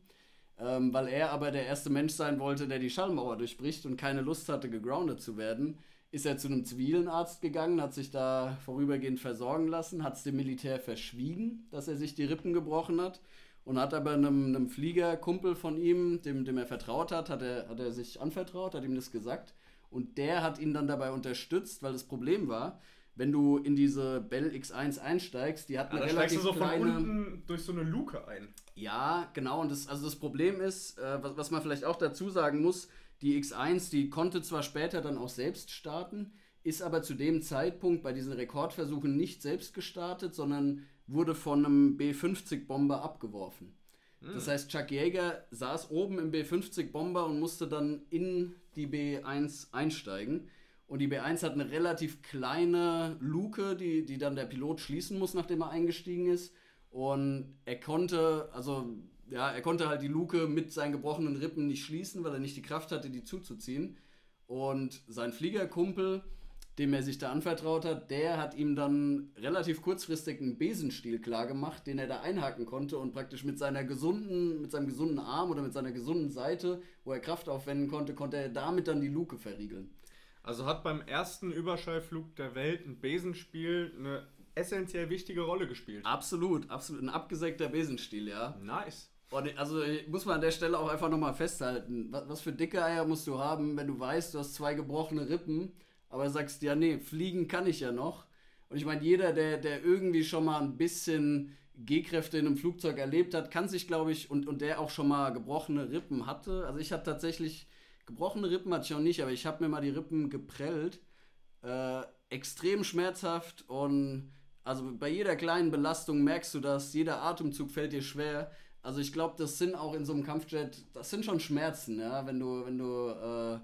Ähm, weil er aber der erste Mensch sein wollte, der die Schallmauer durchbricht und keine Lust hatte, gegroundet zu werden, ist er zu einem zivilen Arzt gegangen, hat sich da vorübergehend versorgen lassen, hat es dem Militär verschwiegen, dass er sich die Rippen gebrochen hat und hat aber einem, einem Fliegerkumpel von ihm, dem, dem er vertraut hat, hat er, hat er sich anvertraut, hat ihm das gesagt und der hat ihn dann dabei unterstützt, weil das Problem war, wenn du in diese Bell X1 einsteigst, die hat eine ja, relativ so kleine... von unten durch so eine Luke ein. Ja, genau. Und das, also das Problem ist, äh, was, was man vielleicht auch dazu sagen muss, die X1, die konnte zwar später dann auch selbst starten, ist aber zu dem Zeitpunkt bei diesen Rekordversuchen nicht selbst gestartet, sondern wurde von einem B-50-Bomber abgeworfen. Hm. Das heißt, Chuck Yeager saß oben im B-50-Bomber und musste dann in die B1 einsteigen. Und die B1 hat eine relativ kleine Luke, die, die dann der Pilot schließen muss, nachdem er eingestiegen ist. Und er konnte, also ja, er konnte halt die Luke mit seinen gebrochenen Rippen nicht schließen, weil er nicht die Kraft hatte, die zuzuziehen. Und sein Fliegerkumpel, dem er sich da anvertraut hat, der hat ihm dann relativ kurzfristig einen Besenstiel klargemacht, den er da einhaken konnte und praktisch mit seiner gesunden, mit seinem gesunden Arm oder mit seiner gesunden Seite, wo er Kraft aufwenden konnte, konnte er damit dann die Luke verriegeln. Also hat beim ersten Überschallflug der Welt ein Besenspiel eine essentiell wichtige Rolle gespielt. Absolut, absolut. Ein abgesägter Besenstiel, ja. Nice. Und also muss man an der Stelle auch einfach nochmal festhalten, was, was für dicke Eier musst du haben, wenn du weißt, du hast zwei gebrochene Rippen aber sagst, ja, nee, fliegen kann ich ja noch. Und ich meine, jeder, der, der irgendwie schon mal ein bisschen Gehkräfte in einem Flugzeug erlebt hat, kann sich, glaube ich, und, und der auch schon mal gebrochene Rippen hatte. Also ich hatte tatsächlich, gebrochene Rippen hatte ich auch nicht, aber ich habe mir mal die Rippen geprellt. Äh, extrem schmerzhaft und also bei jeder kleinen Belastung merkst du das, jeder Atemzug fällt dir schwer. Also ich glaube, das sind auch in so einem Kampfjet, das sind schon Schmerzen, ja, wenn du, wenn du äh,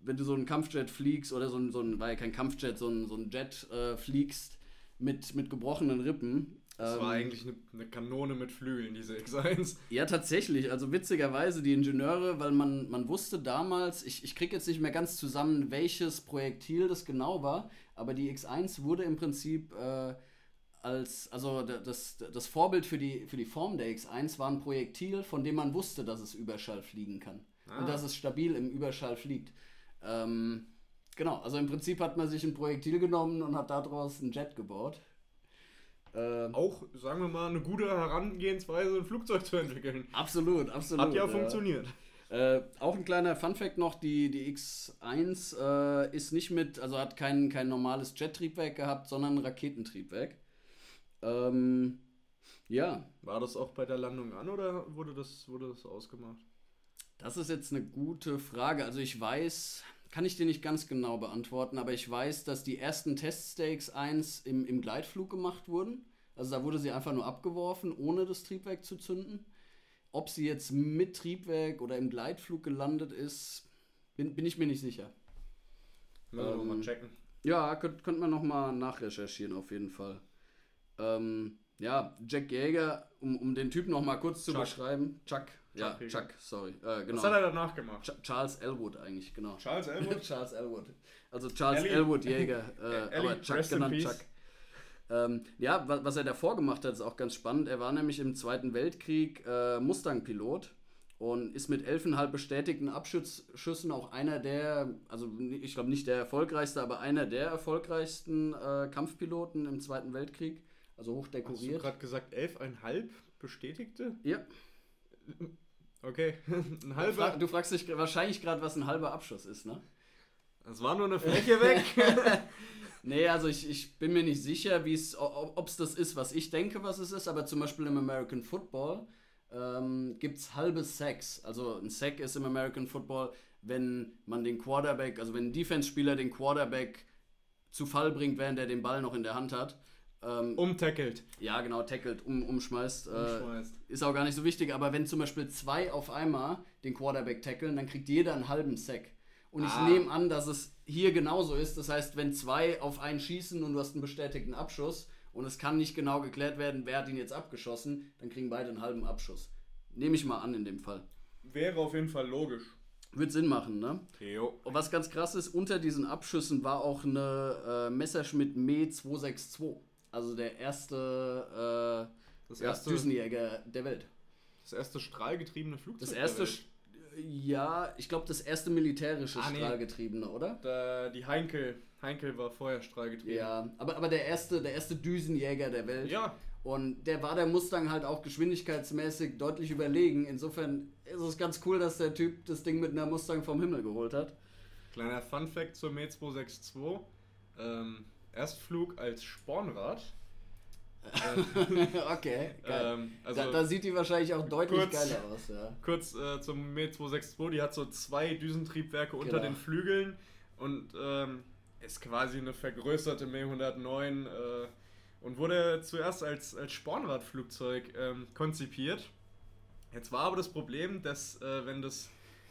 wenn du so einen Kampfjet fliegst oder so ein, so ein war kein Kampfjet, so ein, so ein Jet äh, fliegst mit, mit gebrochenen Rippen. Das ähm, war eigentlich eine, eine, Kanone mit Flügeln, diese X1. Ja, tatsächlich. Also witzigerweise, die Ingenieure, weil man, man wusste damals, ich, ich kriege jetzt nicht mehr ganz zusammen, welches Projektil das genau war, aber die X1 wurde im Prinzip äh, als, also das, das Vorbild für die, für die Form der X1 war ein Projektil, von dem man wusste, dass es Überschall fliegen kann. Ah. Und dass es stabil im Überschall fliegt. Ähm, genau, also im Prinzip hat man sich ein Projektil genommen und hat daraus einen Jet gebaut. Ähm, auch, sagen wir mal, eine gute Herangehensweise, ein Flugzeug zu entwickeln. Absolut, absolut. Hat ja, ja. funktioniert. Äh, auch ein kleiner Fun-Fact noch: die, die X1 äh, ist nicht mit, also hat kein, kein normales Jet-Triebwerk gehabt, sondern ein Raketentriebwerk. Ähm, ja. War das auch bei der Landung an oder wurde das, wurde das ausgemacht? Das ist jetzt eine gute Frage. Also ich weiß, kann ich dir nicht ganz genau beantworten, aber ich weiß, dass die ersten Teststakes 1 im, im Gleitflug gemacht wurden. Also da wurde sie einfach nur abgeworfen, ohne das Triebwerk zu zünden. Ob sie jetzt mit Triebwerk oder im Gleitflug gelandet ist, bin, bin ich mir nicht sicher. Müssen wir ähm, checken. Ja, könnte könnt man nochmal nachrecherchieren auf jeden Fall. Ähm, ja, Jack Jäger, um, um den Typ nochmal kurz zu Chuck. beschreiben. Chuck, ja, Chuck, Chuck sorry. Äh, genau. Was hat er danach gemacht? Ch Charles Elwood eigentlich, genau. Charles *laughs* Elwood? Charles Elwood. Also Charles Ellie. Elwood Jäger, *laughs* äh, aber Chuck genannt Chuck. Ähm, ja, was, was, er davor gemacht hat, ist auch ganz spannend. Er war nämlich im Zweiten Weltkrieg äh, Mustang-Pilot und ist mit 11,5 bestätigten Abschüssen auch einer der, also ich glaube nicht der erfolgreichste, aber einer der erfolgreichsten äh, Kampfpiloten im Zweiten Weltkrieg. Also hoch dekoriert. Hast du gerade gesagt 11,5 bestätigte? Ja. Okay, *laughs* ein halber. Du, frag, du fragst dich wahrscheinlich gerade, was ein halber Abschuss ist, ne? Das war nur eine *laughs* Fläche weg. *laughs* nee, also ich, ich bin mir nicht sicher, ob es das ist, was ich denke, was es ist, aber zum Beispiel im American Football ähm, gibt es halbe Sacks. Also ein Sack ist im American Football, wenn man den Quarterback, also wenn ein Defense-Spieler den Quarterback zu Fall bringt, während er den Ball noch in der Hand hat. Ähm, Umtackelt. Ja, genau, tackelt, um, umschmeißt. Äh, ist auch gar nicht so wichtig, aber wenn zum Beispiel zwei auf einmal den Quarterback tackeln, dann kriegt jeder einen halben Sack. Und ah. ich nehme an, dass es hier genauso ist. Das heißt, wenn zwei auf einen schießen und du hast einen bestätigten Abschuss und es kann nicht genau geklärt werden, wer hat ihn jetzt abgeschossen, dann kriegen beide einen halben Abschuss. Nehme ich mal an in dem Fall. Wäre auf jeden Fall logisch. Wird Sinn machen, ne? Jo. Und was ganz krass ist, unter diesen Abschüssen war auch eine äh, Messerschmitt Me 262. Also der erste, äh, ja, erste, Düsenjäger der Welt. das erste strahlgetriebene Flugzeug. Das erste, ja, ich glaube das erste militärische Ah, nee. Strahlgetriebene, oder? Da, die Heinkel. Heinkel war vorher strahlgetrieben. Ja, aber, aber der erste, der erste Düsenjäger der Welt. Ja, Und der war der Mustang halt auch geschwindigkeitsmäßig deutlich überlegen. Insofern ist es ganz cool, dass der Typ das Ding mit einer Mustang vom Himmel geholt hat. kleiner Fun-Fact zur Me 262. Ähm, Erstflug als Spornrad. *laughs* okay, geil. Ähm, also da, da sieht die wahrscheinlich auch deutlich kurz- geiler aus, ja. kurz äh, zum Me 262, die hat so zwei Düsentriebwerke unter Genau. den Flügeln und ähm, ist quasi eine vergrößerte Me 109 äh, und wurde zuerst als, als Spornradflugzeug ähm, konzipiert. Jetzt war aber das Problem, dass äh, wenn das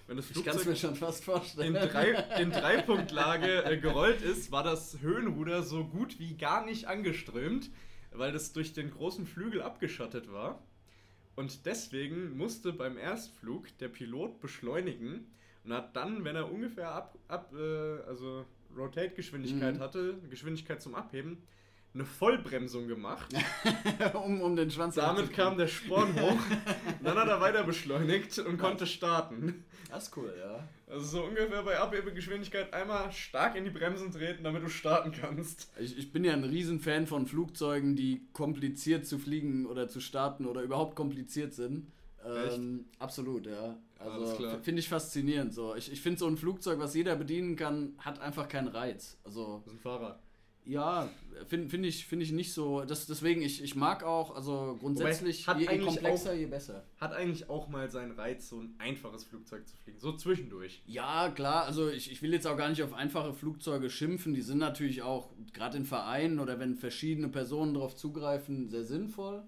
wenn das Ich kann es mir Flugzeug schon fast in, vorstellen. drei, in Dreipunktlage *laughs* äh, gerollt ist, war das Höhenruder so gut wie gar nicht angeströmt, weil das durch den großen Flügel abgeschottet war. Und deswegen musste beim Erstflug der Pilot beschleunigen und hat dann, wenn er ungefähr ab, ab äh, also Rotate-Geschwindigkeit Mhm. hatte, Geschwindigkeit zum Abheben, eine Vollbremsung gemacht. *laughs* um, um den Schwanz Damit kam der Sporn hoch. *laughs* dann hat er weiter beschleunigt und konnte starten. Das ist cool, ja. Also so ungefähr bei Abhebegeschwindigkeit einmal stark in die Bremsen treten, damit du starten kannst. Ich, ich bin ja ein Riesenfan von Flugzeugen, die kompliziert zu fliegen oder zu starten oder überhaupt kompliziert sind. Ähm, absolut, ja. Also finde ich faszinierend. So. Ich, ich finde so ein Flugzeug, was jeder bedienen kann, hat einfach keinen Reiz. Also Das ist ein Fahrrad. Ja, finde find ich, find ich nicht so. Das, deswegen, ich, ich mag auch, also grundsätzlich, hat je, je komplexer, auch- je besser. Hat eigentlich auch mal seinen Reiz, so ein einfaches Flugzeug zu fliegen. So zwischendurch. Ja, klar, also ich, ich will jetzt auch gar nicht auf einfache Flugzeuge schimpfen. Die sind natürlich auch, gerade in Vereinen oder wenn verschiedene Personen darauf zugreifen, sehr sinnvoll.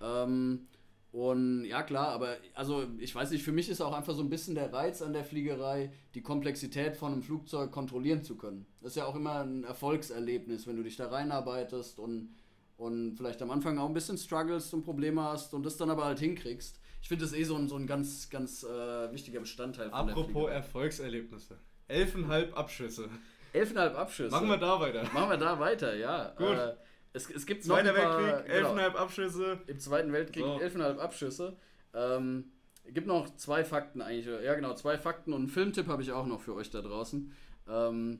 Ähm, und ja, klar, aber also ich weiß nicht, für mich ist auch einfach so ein bisschen der Reiz an der Fliegerei, die Komplexität von einem Flugzeug kontrollieren zu können. Das ist ja auch immer ein Erfolgserlebnis, wenn du dich da reinarbeitest und, und vielleicht am Anfang auch ein bisschen strugglest und Probleme hast und das dann aber halt hinkriegst. Ich finde das eh so ein, so ein ganz, ganz äh, wichtiger Bestandteil von der Apropos Fliegerei. Erfolgserlebnisse. Elfenhalb Abschüsse. Elfeinhalb Abschüsse. Machen wir da weiter. Machen wir da weiter, ja. Gut. Äh, es, es gibt noch Zweiter ein paar, Weltkrieg, genau, elfenhalb Abschüsse. Im Zweiten Weltkrieg So. elfeinhalb Abschüsse. Ähm, gibt noch zwei Fakten eigentlich. Ja, genau, zwei Fakten und einen Filmtipp habe ich auch noch für euch da draußen. Ähm,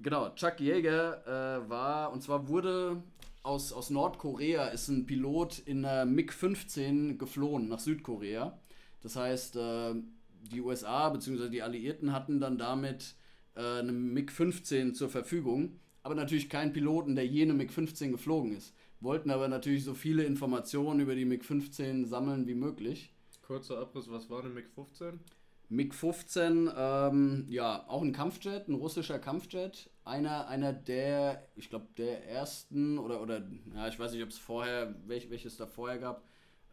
genau, Chuck Yeager äh, war, und zwar wurde aus, aus Nordkorea, ist ein Pilot in einer MiG-15 geflohen nach Südkorea. Das heißt, äh, die USA bzw. die Alliierten hatten dann damit äh, eine MiG-15 zur Verfügung, aber natürlich keinen Piloten, der jene MiG-15 geflogen ist. Wollten aber natürlich so viele Informationen über die MiG-15 sammeln wie möglich. Kurzer Abriss, was war eine MiG-15? MiG-15, ähm, ja, auch ein Kampfjet, ein russischer Kampfjet. Einer, einer der, ich glaube, der ersten oder, oder, ja, ich weiß nicht, ob es vorher, welch, welches da vorher gab.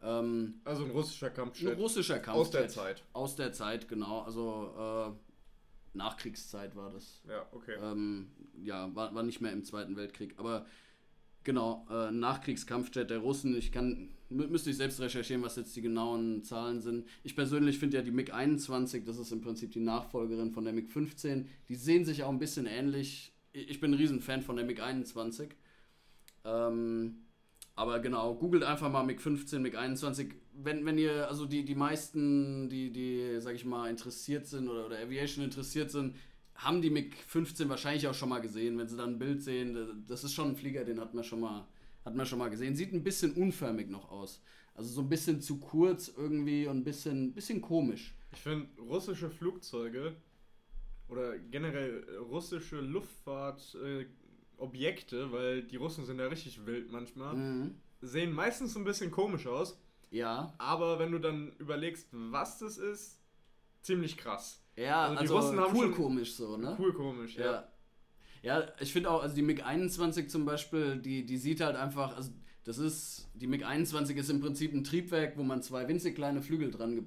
Ähm, Also ein russischer ein Kampfjet. russischer Kampfjet. Aus der Zeit. Aus der Zeit, genau. Also äh, Nachkriegszeit war das. Ja, okay. Ähm, ja, war, war nicht mehr im Zweiten Weltkrieg. Aber genau, äh, Nachkriegskampfjet der Russen. Ich kann, mü müsste ich selbst recherchieren, was jetzt die genauen Zahlen sind. Ich persönlich finde ja die MiG-21, das ist im Prinzip die Nachfolgerin von der MiG-15. Die sehen sich auch ein bisschen ähnlich. Ich ich bin ein Riesenfan von der MiG-21. Ähm, aber genau, googelt einfach mal MiG-15, MiG-21. Wenn, wenn ihr, also die, die meisten, die, die, sag ich mal, interessiert sind oder, oder Aviation interessiert sind, haben die MiG-15 wahrscheinlich auch schon mal gesehen. Wenn sie dann ein Bild sehen, das ist schon ein Flieger, den hat man schon mal, hat man schon mal gesehen. Sieht ein bisschen unförmig noch aus. Also so ein bisschen zu kurz irgendwie und ein bisschen, bisschen komisch. Ich finde russische Flugzeuge oder generell russische Luftfahrtobjekte, äh, Objekte, weil die Russen sind ja richtig wild manchmal, Mhm. sehen meistens so ein bisschen komisch aus. Ja. Aber wenn du dann überlegst, was das ist, ziemlich krass. Ja, Also also, die Russen haben cool komisch so, ne? Cool komisch, ja. Ja. Ja, ich finde auch, also die MiG-21 zum Beispiel, die, die sieht halt einfach, also das ist, die MiG-21 ist im Prinzip ein Triebwerk, wo man zwei winzig kleine Flügel dran, ge,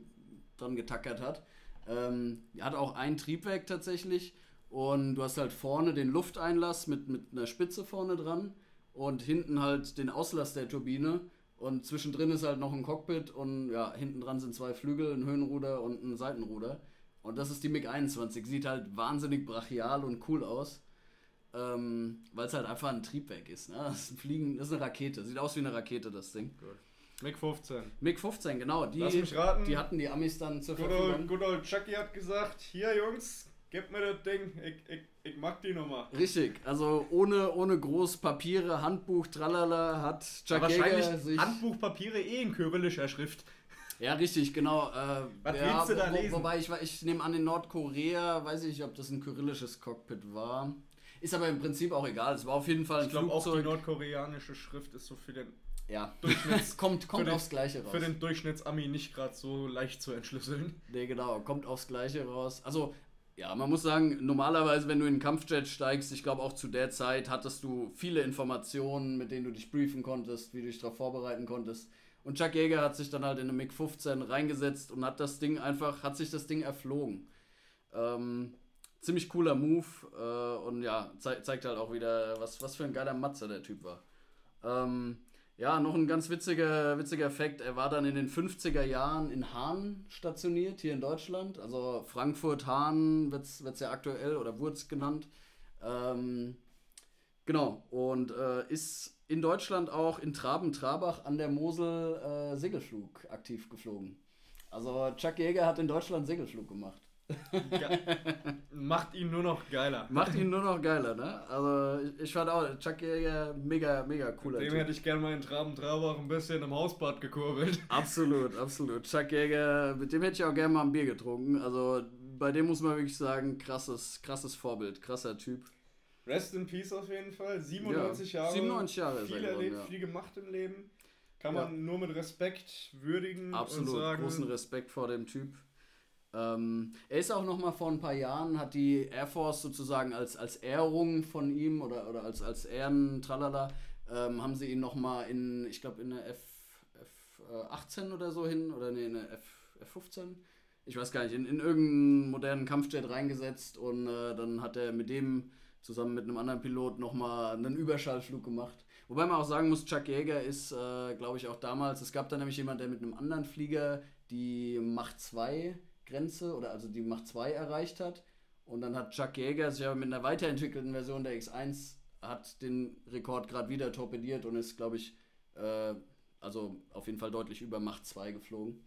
dran getackert hat. Ähm, die hat auch ein Triebwerk tatsächlich und du hast halt vorne den Lufteinlass mit, mit einer Spitze vorne dran und hinten halt den Auslass der Turbine und zwischendrin ist halt noch ein Cockpit und ja, hinten dran sind zwei Flügel, ein Höhenruder und ein Seitenruder. Und das ist die MiG-21. Sieht halt wahnsinnig brachial und cool aus. Ähm, Weil es halt einfach ein Triebwerk ist. Ne? Das, ist ein Fliegen, das ist eine Rakete. Sieht aus wie eine Rakete, das Ding. Gut. MiG 15. MiG 15, genau. Die, Lass mich raten. die hatten die Amis dann zur Good Verfügung. old, good old Chucky hat gesagt, hier Jungs, gebt mir das Ding, ich, ich, ich mag die Nummer. Richtig, also ohne, ohne groß Papiere, Handbuch, tralala, hat Chuck Wahrscheinlich Yeager sich... Handbuchpapiere eh in kyrillischer Schrift. Ja, richtig, genau. Äh, Was ja, willst du da wo, lesen? Wobei, ich, ich nehme an, in Nordkorea, weiß ich nicht, ob das ein kyrillisches Cockpit war. Ist aber im Prinzip auch egal. Es war auf jeden Fall ein Ich glaube auch die Flugzeug. nordkoreanische Schrift ist so für den, ja, Durchschnitts- *laughs* kommt, kommt den- aufs Gleiche raus. für den Durchschnittsami nicht gerade so leicht zu entschlüsseln. Nee, genau, kommt aufs Gleiche raus. Also, ja, man muss sagen, normalerweise, wenn du in einen Kampfjet steigst, ich glaube auch zu der Zeit hattest du viele Informationen, mit denen du dich briefen konntest, wie du dich darauf vorbereiten konntest. Und Chuck Yeager hat sich dann halt in eine MiG-15 reingesetzt und hat das Ding einfach, hat sich das Ding erflogen. Ähm, ziemlich cooler Move äh, und ja, zei zeigt halt auch wieder, was, was für ein geiler Matzer der Typ war. Ähm, ja, noch ein ganz witziger, witziger Fakt. Er war dann in den 50er Jahren in Hahn stationiert, hier in Deutschland. Also Frankfurt-Hahn wird es ja aktuell oder wurde es genannt. Ähm, genau, und äh, ist in Deutschland auch in Traben-Trabach an der Mosel äh, Segelflug aktiv geflogen. Also Chuck Jäger hat in Deutschland Segelflug gemacht. *laughs* Macht ihn nur noch geiler. Macht ihn nur noch geiler, ne? Also ich, ich fand auch Chuck Jäger mega, mega cooler Dem Typ. hätte ich gerne mal in Traben-Trabach ein bisschen im Hausbad gekurbelt. *laughs* Absolut, absolut. Chuck Jäger, mit dem hätte ich auch gerne mal ein Bier getrunken. Also bei dem muss man wirklich sagen, krasses, krasses Vorbild, krasser Typ. Rest in Peace auf jeden Fall. 97 Ja, Jahre. 97 Jahre Viel geworden, erlebt, ja. viel gemacht im Leben. Kann Ja. man nur mit Respekt würdigen Absolut, und sagen. großen Respekt vor dem Typ. Ähm, er ist auch noch mal vor ein paar Jahren, hat die Air Force sozusagen als, als Ehrung von ihm oder, oder als, als Ehren, tralala, ähm, haben sie ihn noch mal in, ich glaube in der F, F äh, 18 oder so hin, oder nee, in der F, F15, ich weiß gar nicht, in, in irgendeinen modernen Kampfjet reingesetzt und äh, dann hat er mit dem zusammen mit einem anderen Pilot noch mal einen Überschallflug gemacht. Wobei man auch sagen muss, Chuck Yeager ist, äh, glaube ich, auch damals, es gab da nämlich jemand, der mit einem anderen Flieger die Macht 2 Grenze oder also die Macht 2 erreicht hat. Und dann hat Chuck Yeager sich aber mit einer weiterentwickelten Version der X1 hat den Rekord gerade wieder torpediert und ist, glaube ich, äh, also auf jeden Fall deutlich über Macht 2 geflogen.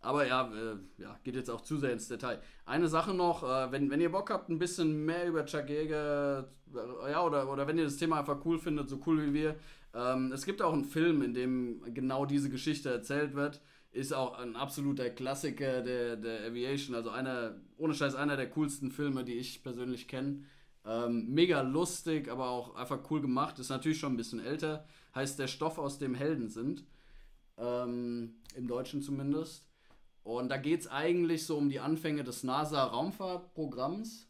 Aber ja, äh, ja, geht jetzt auch zu sehr ins Detail. Eine Sache noch, äh, wenn, wenn ihr Bock habt, ein bisschen mehr über Chuck Yeager, äh, ja, oder, oder wenn ihr das Thema einfach cool findet, so cool wie wir, ähm, es gibt auch einen Film, in dem genau diese Geschichte erzählt wird. Ist auch ein absoluter Klassiker der, der Aviation, also einer, ohne Scheiß, einer der coolsten Filme, die ich persönlich kenne. Ähm, mega lustig, aber auch einfach cool gemacht. Ist natürlich schon ein bisschen älter. Heißt der Stoff, aus dem Helden sind. Ähm, Im Deutschen zumindest. Und da geht es eigentlich so um die Anfänge des NASA-Raumfahrtprogramms.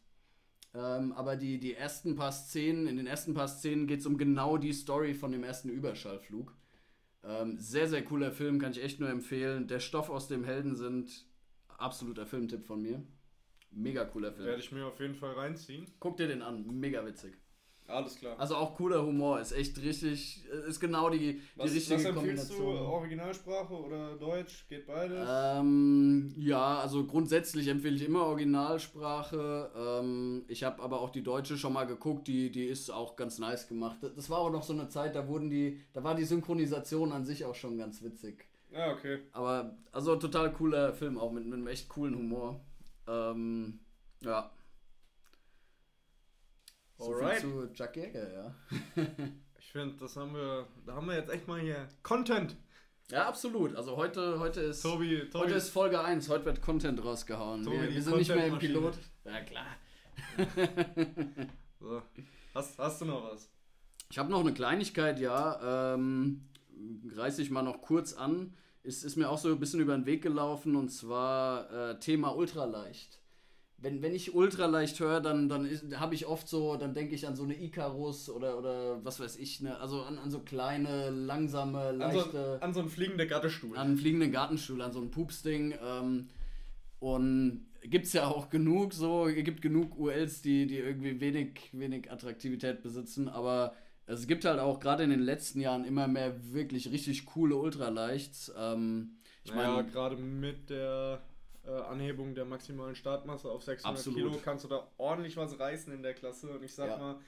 Ähm, aber die, die ersten paar Szenen, in den ersten paar Szenen geht es um genau die Story von dem ersten Überschallflug. Ähm, sehr, sehr cooler Film, kann ich echt nur empfehlen. Der Stoff, aus dem Helden sind, absoluter Filmtipp von mir. Mega cooler Film. Werde ich mir auf jeden Fall reinziehen. Guck dir den an, mega witzig. Alles klar. Also auch cooler Humor, ist echt richtig, ist genau die, die was, richtige was empfiehlst du? Kombination. Originalsprache oder Deutsch? Geht beides? Ähm, ja, also grundsätzlich empfehle ich immer Originalsprache. Ähm, ich habe aber auch die deutsche schon mal geguckt, die, die ist auch ganz nice gemacht. Das war aber noch so eine Zeit, da wurden die, da war die Synchronisation an sich auch schon ganz witzig. Ja, okay. Aber also total cooler Film, auch mit, mit einem echt coolen Humor. Ähm, ja. So Alright. zu Chuck Yeager, ja. *laughs* Ich finde, das haben wir. Da haben wir jetzt echt mal hier Content. Ja, absolut. Also heute, heute ist. Tobi, Tobi. Heute ist Folge 1, heute wird Content rausgehauen. Tobi, wir, wir sind nicht mehr im. Pilot. Ja, klar. *laughs* so. hast, hast du noch was? Ich habe noch eine Kleinigkeit, ja. Ähm, reiße ich mal noch kurz an. Ist, ist mir auch so ein bisschen über den Weg gelaufen und zwar äh, Thema Ultraleicht. Wenn, wenn ich Ultraleicht höre, dann, dann habe ich oft so, dann denke ich an so eine Icarus oder, oder was weiß ich, ne? also an, an so kleine, langsame, An so, leichte. an so einen fliegenden Gattestuhl. an einen fliegenden Gartenstuhl, an so ein Pupsding. Ähm, und gibt es ja auch genug so, es gibt genug ULs, die, die irgendwie wenig, wenig Attraktivität besitzen, aber es gibt halt auch gerade in den letzten Jahren immer mehr wirklich richtig coole Ultraleichts. Ähm, ich naja, meine, gerade mit der äh, Anhebung der maximalen Startmasse auf 600 Absolut. Kilo kannst du da ordentlich was reißen in der Klasse. Und ich sag Ja. mal,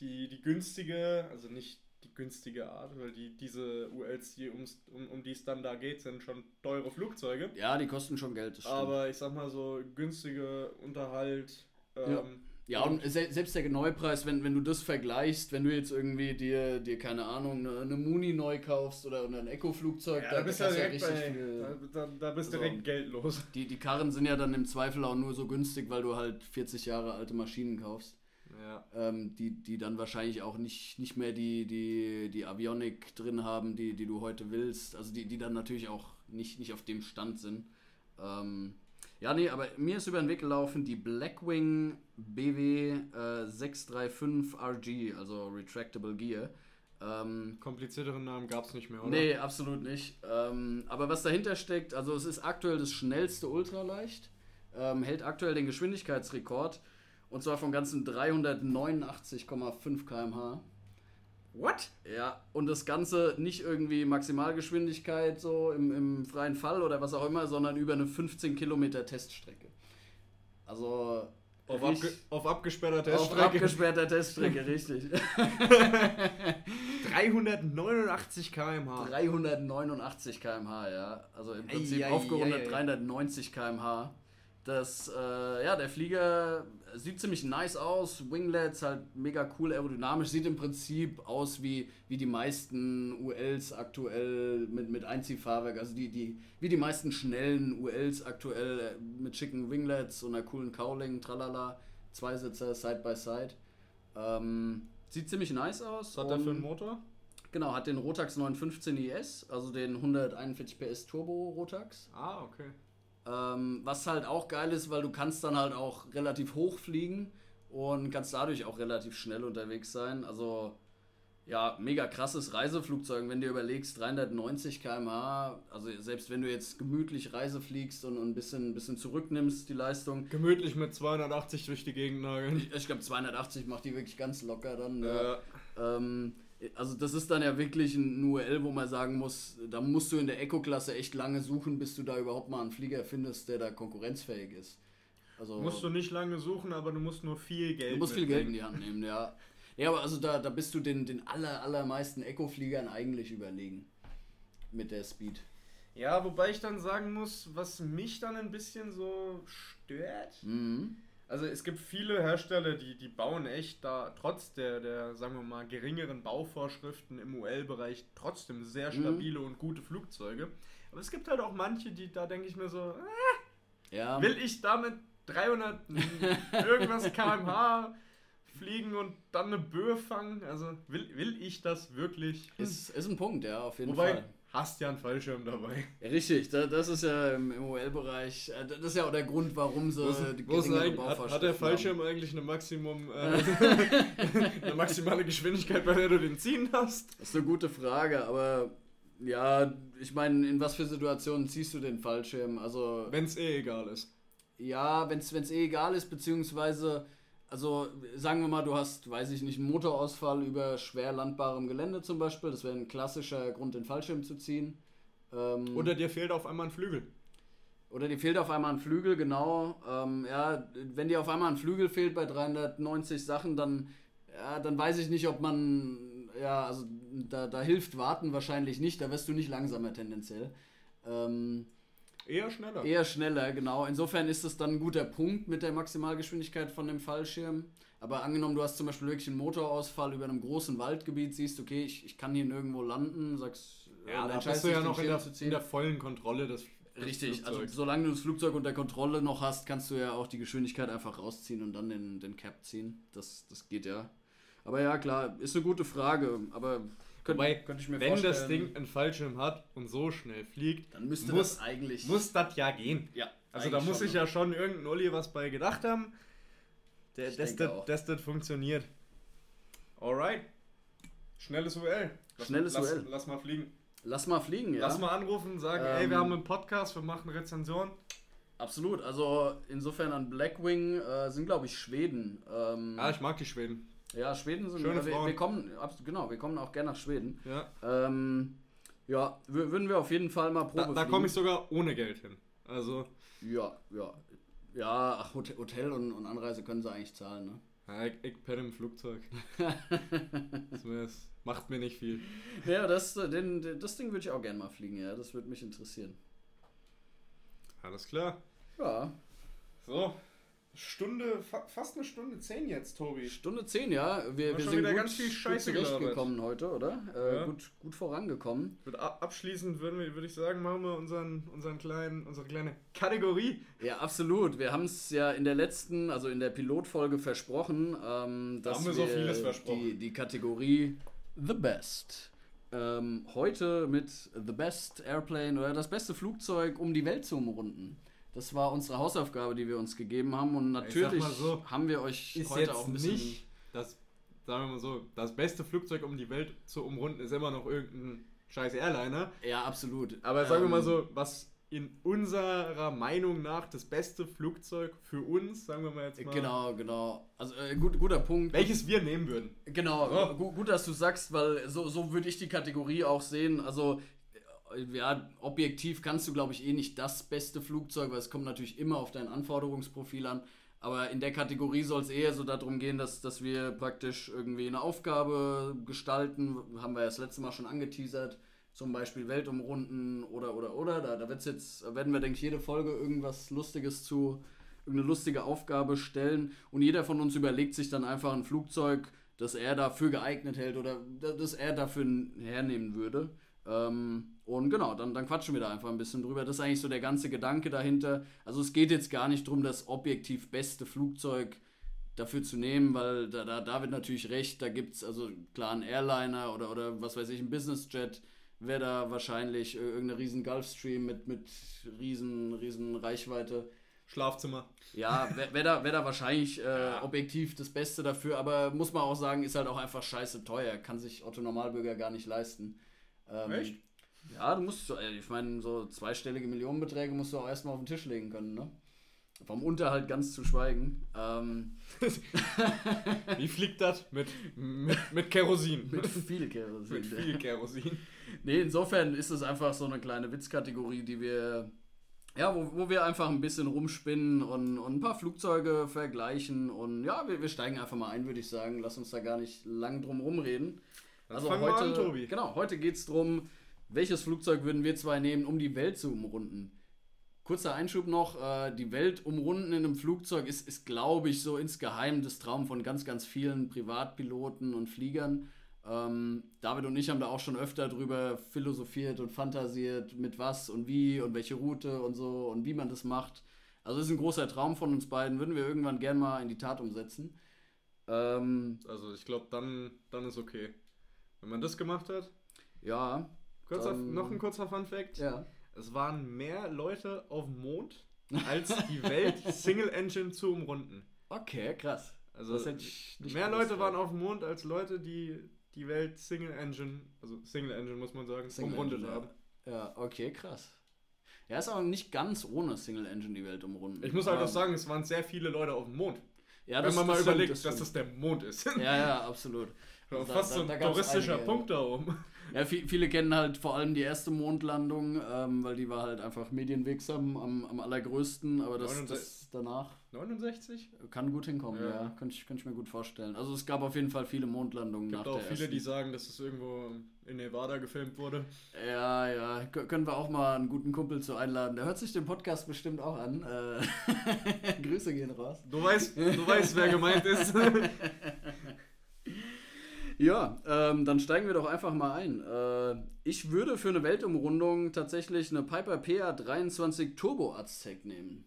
die, die günstige, also nicht die günstige Art, weil die, diese ULs, die ums, um, um die es dann da geht, sind schon teure Flugzeuge. Ja, die kosten schon Geld. Aber ich sag mal so, günstige Unterhalt. Ähm, Ja. Und se selbst der Neupreis, wenn, wenn du das vergleichst, wenn du jetzt irgendwie dir, dir keine Ahnung, eine, eine Muni neu kaufst oder, ein Eco-Flugzeug, Ja, da bist du ja direkt bei, viel. da, da, da bist du Also- direkt geldlos. *laughs* Die, die Karren sind ja dann im Zweifel auch nur so günstig, weil du halt 40 Jahre alte Maschinen kaufst, Ja. ähm, die, die dann wahrscheinlich auch nicht, nicht mehr die, die, die Avionik drin haben, die, die du heute willst. Also die, die dann natürlich auch nicht, nicht auf dem Stand sind. Ähm, ja, nee, aber mir ist über den Weg gelaufen die Blackwing BW äh, 635 RG, also Retractable Gear. Ähm, Komplizierteren Namen gab es nicht mehr, oder? Nee, absolut nicht. Ähm, aber was dahinter steckt, also es ist aktuell das schnellste Ultraleicht, ähm, hält aktuell den Geschwindigkeitsrekord und zwar von ganzen 389,5 km/h. What? Ja, und das Ganze nicht irgendwie Maximalgeschwindigkeit so im, im freien Fall oder was auch immer, sondern über eine 15 Kilometer Teststrecke. Also Auf, abge auf abgesperrter auf Teststrecke. abgesperrter Teststrecke, *laughs* richtig. 389 km/h. 389 km/h, ja. Also im Ei, Prinzip ei, aufgerundet ei, ei. 390 km/h. Das, äh, ja, der Flieger sieht ziemlich nice aus. Winglets halt mega cool aerodynamisch. Sieht im Prinzip aus wie, wie die meisten ULs aktuell mit, mit Einziehfahrwerk. Also die, die, wie die meisten schnellen ULs aktuell äh, mit schicken Winglets und einer coolen Cowling, tralala. Zweisitzer, Side by Side. Ähm, sieht ziemlich nice aus. Was hat der für einen Motor? Genau, hat den Rotax 915 IS, also den 141 PS Turbo Rotax. Ah, okay. Ähm, was halt auch geil ist, weil du kannst dann halt auch relativ hoch fliegen und kannst dadurch auch relativ schnell unterwegs sein. Also ja, mega krasses Reiseflugzeug, wenn du überlegst, 390 km/h, also selbst wenn du jetzt gemütlich Reise fliegst und, und ein bisschen, ein bisschen zurücknimmst, die Leistung. Gemütlich mit 280 durch die Gegend nageln. Ich, ich glaube 280 macht die wirklich ganz locker dann. ne? Ja. Ähm, also das ist dann ja wirklich ein UL, wo man sagen muss, da musst du in der Eco-Klasse echt lange suchen, bis du da überhaupt mal einen Flieger findest, der da konkurrenzfähig ist. Also Musst du nicht lange suchen, aber du musst nur viel Geld du musst viel Geld in die Hand nehmen, ja. Ja, aber also da, da bist du den, den aller, allermeisten Eco-Fliegern eigentlich überlegen. Mit der Speed. Ja, wobei ich dann sagen muss, was mich dann ein bisschen so stört. Mhm. Also es gibt viele Hersteller, die, die bauen echt da trotz der, der, sagen wir mal, geringeren Bauvorschriften im UL-Bereich trotzdem sehr Mhm. stabile und gute Flugzeuge. Aber es gibt halt auch manche, die da denke ich mir so, äh, Ja. will ich damit 300 *laughs* irgendwas kmh fliegen und dann eine Böe fangen? Also will, will ich das wirklich? Ist, ist ein Punkt, ja, auf jeden Wobei, Fall. Hast ja einen Fallschirm dabei. Richtig, da, das ist ja im, OL-Bereich, äh, das ist ja auch der Grund, warum ist geringere eigentlich, hat, hat der Bauvorschriften Fallschirm eigentlich eine Maximum, äh, *laughs* *laughs* eine maximale Geschwindigkeit, bei der du den ziehen hast? Das ist eine gute Frage, aber ja, ich meine, in was für Situationen ziehst du den Fallschirm? Also, Wenn es eh egal ist. ja, wenn es eh egal ist, beziehungsweise, also sagen wir mal, du hast, weiß ich nicht, einen Motorausfall über schwer landbarem Gelände zum Beispiel, das wäre ein klassischer Grund, den Fallschirm zu ziehen. Ähm, Oder dir fehlt auf einmal ein Flügel. Oder dir fehlt auf einmal ein Flügel, genau. Ähm, ja, wenn dir auf einmal ein Flügel fehlt bei 390 Sachen, dann, ja, dann weiß ich nicht, ob man, ja, also da, da hilft Warten wahrscheinlich nicht, da wirst du nicht langsamer tendenziell. Ähm, Eher schneller. eher schneller, genau. Insofern ist es dann ein guter Punkt mit der Maximalgeschwindigkeit von dem Fallschirm. Aber angenommen, du hast zum Beispiel wirklich einen Motorausfall über einem großen Waldgebiet, siehst, okay, ich, ich kann hier nirgendwo landen, sagst, ja, da entscheidest bist du ja noch in der, in der vollen Kontrolle des, Richtig, also Flugzeugs. solange du das Flugzeug unter Kontrolle noch hast, kannst du ja auch die Geschwindigkeit einfach rausziehen und dann den, den Cap ziehen. Das, das geht ja. Aber ja, klar, ist eine gute Frage. Aber könnte Wobei, könnte ich mir Wenn vorstellen, das Ding einen Fallschirm hat und so schnell fliegt, dann müsste muss- das eigentlich. muss das ja gehen. ja, Also da muss sich ne? ja schon irgendein Olli was bei gedacht haben, der, Ich dass, das, dass das funktioniert. Alright. Schnelles UL. Lass, Schnelles lass, UL. Lass mal fliegen. Lass mal fliegen, ja. Lass mal anrufen, sagen, Ähm, ey, wir haben einen Podcast, wir machen Rezension. Absolut. Also insofern an Blackwing äh, sind, glaube ich, Schweden. Ähm, Ah, ich mag die Schweden. Ja, Schweden sind. Schöne äh, wir, Frauen. wir kommen, genau, wir kommen auch gerne nach Schweden. Ja. Ähm, ja, wür- würden wir auf jeden Fall mal Probe Da, da komme ich sogar ohne Geld hin. Also. Ja, ja. Ja, ach, Hotel, und, und Anreise können sie eigentlich zahlen, ne? Ja, ich, ich penne im Flugzeug. *laughs* das, macht mir nicht viel. Ja, das, den, das Ding würde ich auch gerne mal fliegen, ja. Das würde mich interessieren. Alles klar. Ja. So, Stunde, fa fast eine Stunde zehn jetzt, Tobi. Stunde zehn, ja. Wir, wir sind wieder gut, ganz viel Scheiße gut gelabert. gekommen heute, oder? Äh, Ja. gut, gut vorangekommen. Mit abschließend würden wir, würde ich sagen, machen wir unseren, unseren kleinen, unsere kleine Kategorie. Ja, absolut. Wir haben es ja in der letzten, also in der Pilotfolge versprochen, ähm, Da dass haben wir so vieles versprochen. Die, die Kategorie The Best. Ähm, heute mit The Best Airplane oder das beste Flugzeug, um die Welt zu umrunden. Das war unsere Hausaufgabe, die wir uns gegeben haben. Und natürlich so, haben wir euch heute jetzt auch ein bisschen. nicht das, sagen wir mal so, das beste Flugzeug, um die Welt zu umrunden, ist immer noch irgendein scheiß Airliner. Ja, absolut. Aber sagen wir mal Ähm, so, was in unserer Meinung nach das beste Flugzeug für uns, sagen wir mal jetzt mal, Genau, genau. Also äh, gut, guter Punkt. welches wir nehmen würden. Genau, gu- gut, dass du sagst, weil so, so würde ich die Kategorie auch sehen. Also, ja, objektiv kannst du, glaube ich, eh nicht das beste Flugzeug, weil es kommt natürlich immer auf dein Anforderungsprofil an. Aber in der Kategorie soll es eher so darum gehen, dass, dass wir praktisch irgendwie eine Aufgabe gestalten. Haben wir ja das letzte Mal schon angeteasert. Zum Beispiel Welt umrunden oder, oder, oder. Da, da wird's jetzt, werden wir, denke ich, jede Folge irgendwas Lustiges zu, irgendeine lustige Aufgabe stellen. Und jeder von uns überlegt sich dann einfach ein Flugzeug, das er dafür geeignet hält oder das er dafür hernehmen würde. Ähm, und genau, dann, dann quatschen wir da einfach ein bisschen drüber. Das ist eigentlich so der ganze Gedanke dahinter. Also es geht jetzt gar nicht darum, das objektiv beste Flugzeug dafür zu nehmen, weil da, da David natürlich recht, da gibt es also klar einen Airliner oder, oder was weiß ich, ein Businessjet wäre da wahrscheinlich äh, irgendeine riesen Gulfstream mit, mit riesen, riesen Reichweite. Schlafzimmer. Ja, wäre wär da, wär da wahrscheinlich äh, objektiv das Beste dafür, aber muss man auch sagen, ist halt auch einfach scheiße teuer. Kann sich Otto Normalbürger gar nicht leisten. Ähm, Echt? Ja, du musst, äh, ich meine, so zweistellige Millionenbeträge musst du auch erstmal auf den Tisch legen können, ne? Vom Unterhalt ganz zu schweigen. Ähm, *laughs* Wie fliegt das? Mit, mit, mit Kerosin. *laughs* mit viel Kerosin. mit viel Kerosin. Nee, insofern ist es einfach so eine kleine Witzkategorie, die wir, ja, wo, wo wir einfach ein bisschen rumspinnen und, und ein paar Flugzeuge vergleichen und ja, wir, wir steigen einfach mal ein, würde ich sagen. Lass uns da gar nicht lang drum rumreden. Also heute, an. Genau, heute geht es darum, welches Flugzeug würden wir zwei nehmen, um die Welt zu umrunden. Kurzer Einschub noch, äh, die Welt umrunden in einem Flugzeug ist, ist glaube ich, so insgeheim das Traum von ganz, ganz vielen Privatpiloten und Fliegern. Ähm, David und ich haben da auch schon öfter drüber philosophiert und fantasiert, mit was und wie und welche Route und so und wie man das macht. Also ist ein großer Traum von uns beiden, würden wir irgendwann gern mal in die Tat umsetzen. Ähm, Also ich glaube, dann, dann ist okay. Wenn man das gemacht hat. ja, Kurzer, Dann- noch ein kurzer Fun Fact. ja. Es waren mehr Leute auf dem Mond, als die Welt *laughs* Single Engine zu umrunden. Okay, krass. Also Das mehr Leute waren auf dem Mond, als Leute, die die Welt Single Engine, also Single Engine muss man sagen, Single umrundet Engine, haben. Ja. ja, okay, krass. Ja, ist aber nicht ganz ohne Single Engine die Welt umrunden. Ich muss halt auch sagen, es waren sehr viele Leute auf dem Mond. ja, Wenn man mal stimmt, überlegt, dass stimmt. das der Mond ist. Ja, ja, absolut. Da- *laughs* Fast da- so ein touristischer einige. Punkt da oben. Ja, vi- viele kennen halt vor allem die erste Mondlandung, ähm, weil die war halt einfach medienwirksam am, am allergrößten, aber das, 69. das danach 69? kann gut hinkommen, Ja. ja. Könnte ich, könnte ich mir gut vorstellen. Also es gab auf jeden Fall viele Mondlandungen Gibt nach auch viele, ersten. die sagen, dass es irgendwo in Nevada gefilmt wurde. Ja, ja. Kö- Können wir auch mal einen guten Kumpel zu einladen. Der hört sich den Podcast bestimmt auch an. Äh, *laughs* Grüße gehen raus. Du weißt, du weißt, wer gemeint ist. *laughs* Ja, ähm, dann steigen wir doch einfach mal ein. Äh, ich würde für eine Weltumrundung tatsächlich eine Piper PA23 Turbo Aztec nehmen.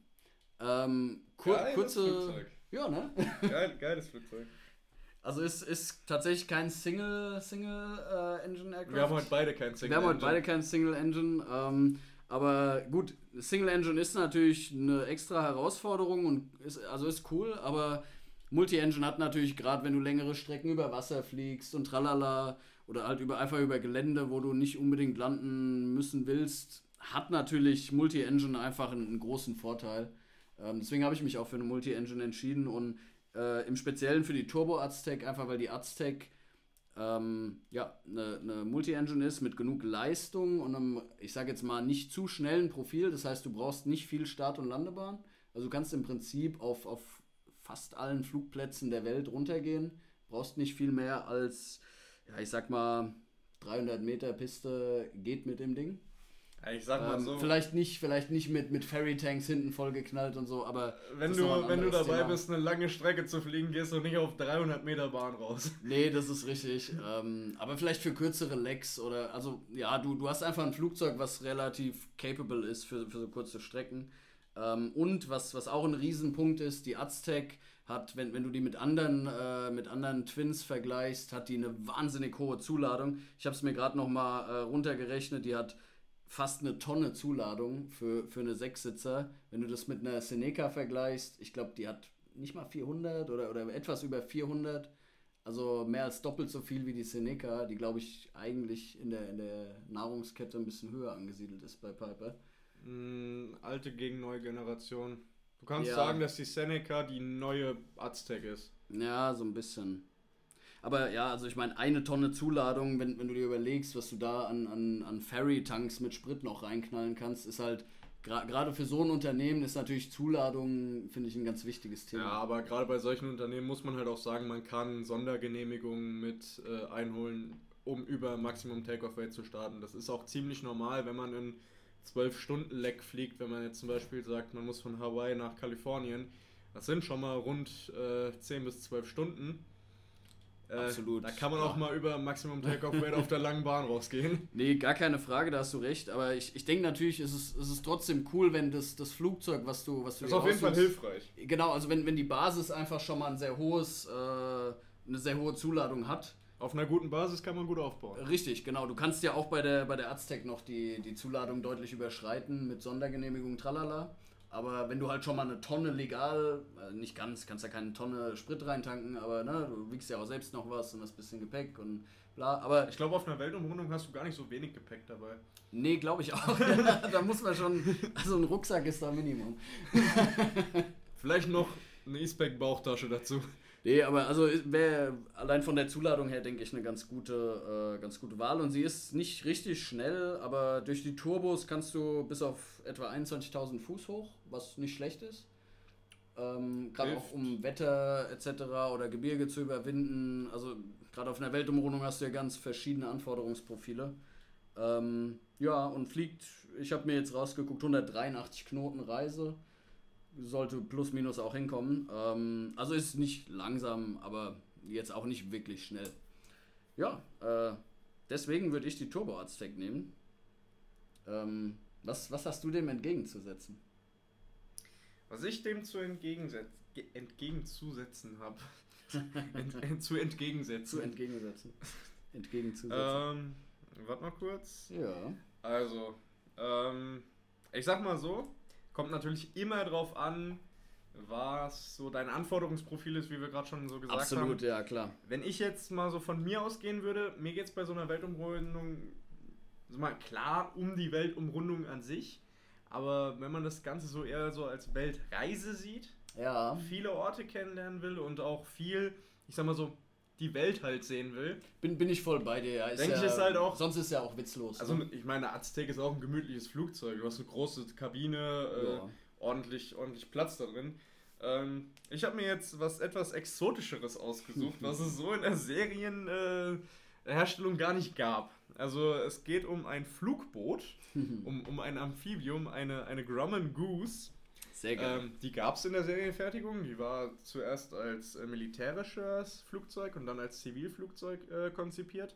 Ähm, kur Geiles kurze. Flugzeug. Ja, ne? *laughs* Geil, geiles Flugzeug. Also es ist tatsächlich kein Single, Single äh, Engine Aircraft. Wir haben heute beide kein Single Wir haben heute Engine. beide kein Single Engine. Ähm, aber gut, Single Engine ist natürlich eine extra Herausforderung und ist, also ist cool, aber Multi-Engine hat natürlich gerade, wenn du längere Strecken über Wasser fliegst und tralala oder halt über, einfach über Gelände, wo du nicht unbedingt landen müssen willst, hat natürlich Multi-Engine einfach einen, einen großen Vorteil. Ähm, deswegen habe ich mich auch für eine Multi-Engine entschieden und äh, im Speziellen für die Turbo Aztec, einfach weil die Aztec ähm, ja, eine, eine Multi-Engine ist mit genug Leistung und einem, ich sage jetzt mal, nicht zu schnellen Profil. Das heißt, du brauchst nicht viel Start- und Landebahn. Also du kannst im Prinzip auf, auf fast allen Flugplätzen der Welt runtergehen. Brauchst nicht viel mehr als, ja, ich sag mal, 300 Meter Piste geht mit dem Ding. Ich sag mal Ähm, so. Vielleicht nicht, vielleicht nicht mit, mit Ferry-Tanks hinten vollgeknallt und so, aber Wenn du, wenn du dabei Thema. bist, eine lange Strecke zu fliegen, gehst du nicht auf 300 Meter Bahn raus. *laughs* Nee, das ist richtig. ähm, aber vielleicht für kürzere Legs oder, also ja, du, du hast einfach ein Flugzeug, was relativ capable ist für, für so kurze Strecken. Ähm, und was, was auch ein Riesenpunkt ist, die Aztec hat, wenn, wenn du die mit anderen, äh, mit anderen Twins vergleichst, hat die eine wahnsinnig hohe Zuladung. Ich habe es mir gerade noch mal äh, runtergerechnet, die hat fast eine Tonne Zuladung für, für eine Sechssitzer. Wenn du das mit einer Seneca vergleichst, ich glaube, die hat nicht mal 400 oder, oder etwas über 400. Also mehr als doppelt so viel wie die Seneca, die glaube ich eigentlich in der, in der Nahrungskette ein bisschen höher angesiedelt ist bei Piper. Mm, alte gegen neue Generation. Du kannst Ja. sagen, dass die Seneca die neue Aztec ist. Ja, so ein bisschen. Aber ja, also ich meine, eine Tonne Zuladung, wenn, wenn du dir überlegst, was du da an, an, an Ferry-Tanks mit Sprit noch reinknallen kannst, ist halt, gra- gerade für so ein Unternehmen ist natürlich Zuladung, finde ich, ein ganz wichtiges Thema. Ja, aber gerade bei solchen Unternehmen muss man halt auch sagen, man kann Sondergenehmigungen mit äh, einholen, um über Maximum Takeoff Weight zu starten. Das ist auch ziemlich normal, wenn man in 12 Stunden Leck fliegt, wenn man jetzt zum Beispiel sagt, man muss von Hawaii nach Kalifornien. Das sind schon mal rund äh, 10 bis 12 Stunden. Äh, Absolut, Da kann man auch ja. mal über Maximum Takeoff Weight auf der langen Bahn rausgehen. *laughs* Nee, gar keine Frage, da hast du recht. Aber ich, ich denke natürlich, ist es, ist es trotzdem cool, wenn das, das Flugzeug, was du, was du Das ist auf jeden Fall hilfreich. Genau, also wenn, wenn die Basis einfach schon mal ein sehr hohes, äh, eine sehr hohe Zuladung hat. Auf einer guten Basis kann man gut aufbauen. Richtig, genau. Du kannst ja auch bei der, bei der Aztec noch die, die Zuladung deutlich überschreiten mit Sondergenehmigung, tralala. Aber wenn du halt schon mal eine Tonne legal, äh, nicht ganz, kannst ja keine Tonne Sprit reintanken, aber ne, du wiegst ja auch selbst noch was und hast ein bisschen Gepäck und bla. Aber Ich glaube, auf einer Weltumrundung hast du gar nicht so wenig Gepäck dabei. nee, glaube ich auch. *laughs* *laughs* da muss man schon, also ein Rucksack ist da Minimum. Vielleicht noch eine E-Spec-Bauchtasche dazu. Nee, aber also wäre allein von der Zuladung her, denke ich, eine ganz gute, äh, ganz gute Wahl. Und sie ist nicht richtig schnell, aber durch die Turbos kannst du bis auf etwa 21.000 Fuß hoch, was nicht schlecht ist. Ähm, gerade auch um Wetter etc. oder Gebirge zu überwinden. Also gerade auf einer Weltumrundung hast du ja ganz verschiedene Anforderungsprofile. Ähm, ja, und fliegt, ich habe mir jetzt rausgeguckt, 183 Knoten Reise sollte plus minus auch hinkommen. Ähm, also ist nicht langsam, aber jetzt auch nicht wirklich schnell. Ja, äh, deswegen würde ich die Turbo Aztec nehmen. Ähm, was, was hast du dem entgegenzusetzen? Was ich dem zu entgegenzusetzen habe. *laughs* ent, ent, zu entgegensetzen. Zu entgegensetzen. Entgegenzusetzen. ähm, warte mal kurz. ja. Also, ähm, ich sag mal so, kommt natürlich immer drauf an, was so dein Anforderungsprofil ist, wie wir gerade schon so gesagt Absolut, haben. ja, klar. Wenn ich jetzt mal so von mir ausgehen würde, mir geht es bei so einer Weltumrundung, also mal klar um die Weltumrundung an sich, aber wenn man das Ganze so eher so als Weltreise sieht, Ja. viele Orte kennenlernen will und auch viel, ich sag mal so, die Welt halt sehen will. Bin, bin ich voll bei dir, ja. Ist Denk ja, ich, ist halt auch- Sonst ist ja auch witzlos. Also ne? ich meine, Aztec ist auch ein gemütliches Flugzeug. Du hast eine große Kabine, äh, ja. ordentlich, ordentlich Platz da drin. Ähm, ich habe mir jetzt was etwas Exotischeres ausgesucht, was es so in der Serienherstellung äh, gar nicht gab. Also es geht um ein Flugboot, *laughs* um, um ein Amphibium, eine, eine Grumman Goose. Sehr geil. Ähm, die gab es in der Serienfertigung. Die war zuerst als äh, militärisches Flugzeug und dann als Zivilflugzeug äh, konzipiert.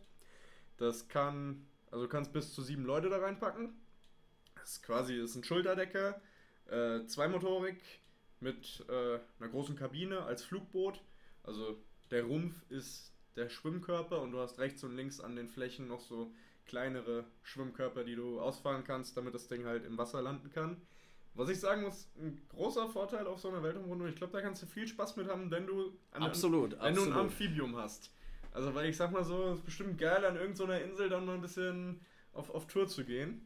Das kann, also du kannst bis zu sieben Leute da reinpacken. Das ist quasi das ist ein Schulterdecker, äh, Zweimotorik mit äh, einer großen Kabine als Flugboot. Also der Rumpf ist der Schwimmkörper und du hast rechts und links an den Flächen noch so kleinere Schwimmkörper, die du ausfahren kannst, damit das Ding halt im Wasser landen kann. Was ich sagen muss, ein großer Vorteil auf so einer Weltumrundung, ich glaube, da kannst du viel Spaß mit haben, wenn du, an, absolut, wenn du ein absolut. Amphibium hast. Also, weil ich sag mal so, es ist bestimmt geil, an irgendeiner Insel dann mal ein bisschen auf, auf Tour zu gehen.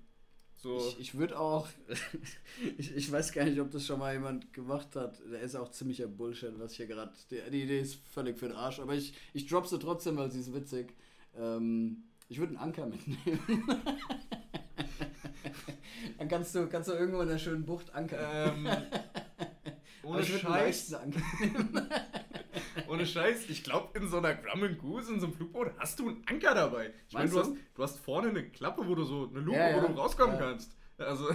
So. Ich, ich würde auch, *laughs* ich, ich weiß gar nicht, ob das schon mal jemand gemacht hat. Der ist auch ziemlicher Bullshit, was hier gerade. Die, die Idee ist völlig für den Arsch, aber ich, ich drop sie trotzdem, weil sie ist witzig. Ähm, ich würde einen Anker mitnehmen. *laughs* *laughs* Dann kannst du, kannst du irgendwo in der schönen Bucht ankern. Ähm, *laughs* ohne Scheiß. *laughs* Ohne Scheiß, ich glaube, in so einer Grumman Goose, in so einem Flugboot, hast du einen Anker dabei. Ich meine, du du? hast, du hast vorne eine Klappe, wo du so, eine Luke, Ja, ja. wo du rauskommen Ja. kannst. Also,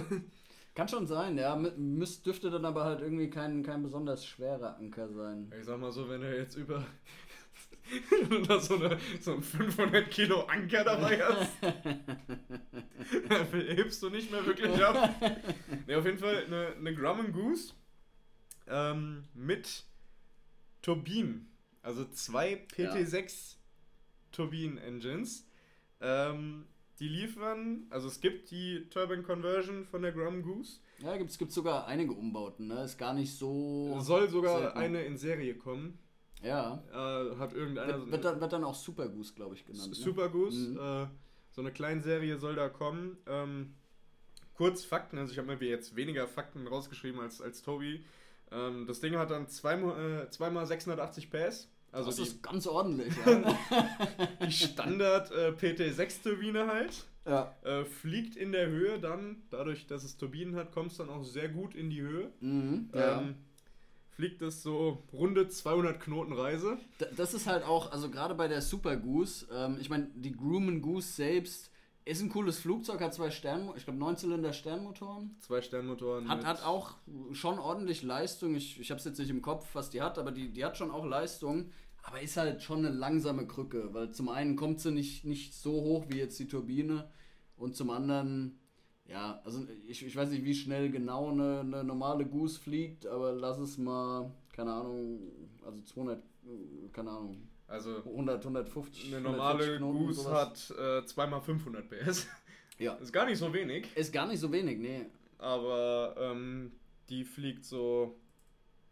Kann schon sein, ja. Mü- Müsst, dürfte dann aber halt irgendwie kein, kein besonders schwerer Anker sein. ich sag mal so, wenn du jetzt über *laughs* wenn du da so, eine, so einen 500 Kilo Anker dabei hast, *laughs* dann hebst du nicht mehr wirklich ab. Ne, auf jeden Fall eine, eine Grumman Goose ähm, mit Turbinen. Also zwei PT6 Turbinen-Engines. Ähm, die liefern, also es gibt die Turbine Conversion von der Grumman Goose. Ja, gibt es sogar einige Umbauten, ne? Ist gar nicht so. Soll sogar selten. eine in Serie kommen. Ja. Äh, hat irgendeiner. Wird, wird, dann, wird dann auch Super Goose, glaube ich, genannt. Ne? Super Goose. Mhm. Äh, so eine kleine Serie soll da kommen. Ähm, kurz Fakten, also ich habe mir jetzt weniger Fakten rausgeschrieben als, als Tobi. Ähm, das Ding hat dann zweimal, äh, zweimal 680 PS. Also das die, ist ganz ordentlich. Ja. *laughs* die Standard äh, PT6-Turbine halt. ja. Äh, fliegt in der Höhe dann, dadurch, dass es Turbinen hat, kommt es dann auch sehr gut in die Höhe. Mhm, ja. Ähm, fliegt es so runde 200 Knoten Reise. Das ist halt auch, also gerade bei der Super Goose, ähm, ich meine, die Grumman Goose selbst ist ein cooles Flugzeug, hat zwei Stern, ich glaube 9 Zylinder Sternmotoren. Zwei Sternmotoren. Hat, hat auch schon ordentlich Leistung. Ich, ich habe es jetzt nicht im Kopf, was die hat, aber die, die hat schon auch Leistung. Aber ist halt schon eine langsame Krücke, weil zum einen kommt sie nicht, nicht so hoch wie jetzt die Turbine und zum anderen, ja, also ich, ich weiß nicht, wie schnell genau eine, eine normale Goose fliegt, aber lass es mal, keine Ahnung, also 200, äh, keine Ahnung, Also 100, 150. eine 140 normale Knoten, Goose sowas. hat äh, zweimal 500 PS. Ja. *laughs* Ist gar nicht so wenig, Ist gar nicht so wenig, nee. aber ähm, die fliegt so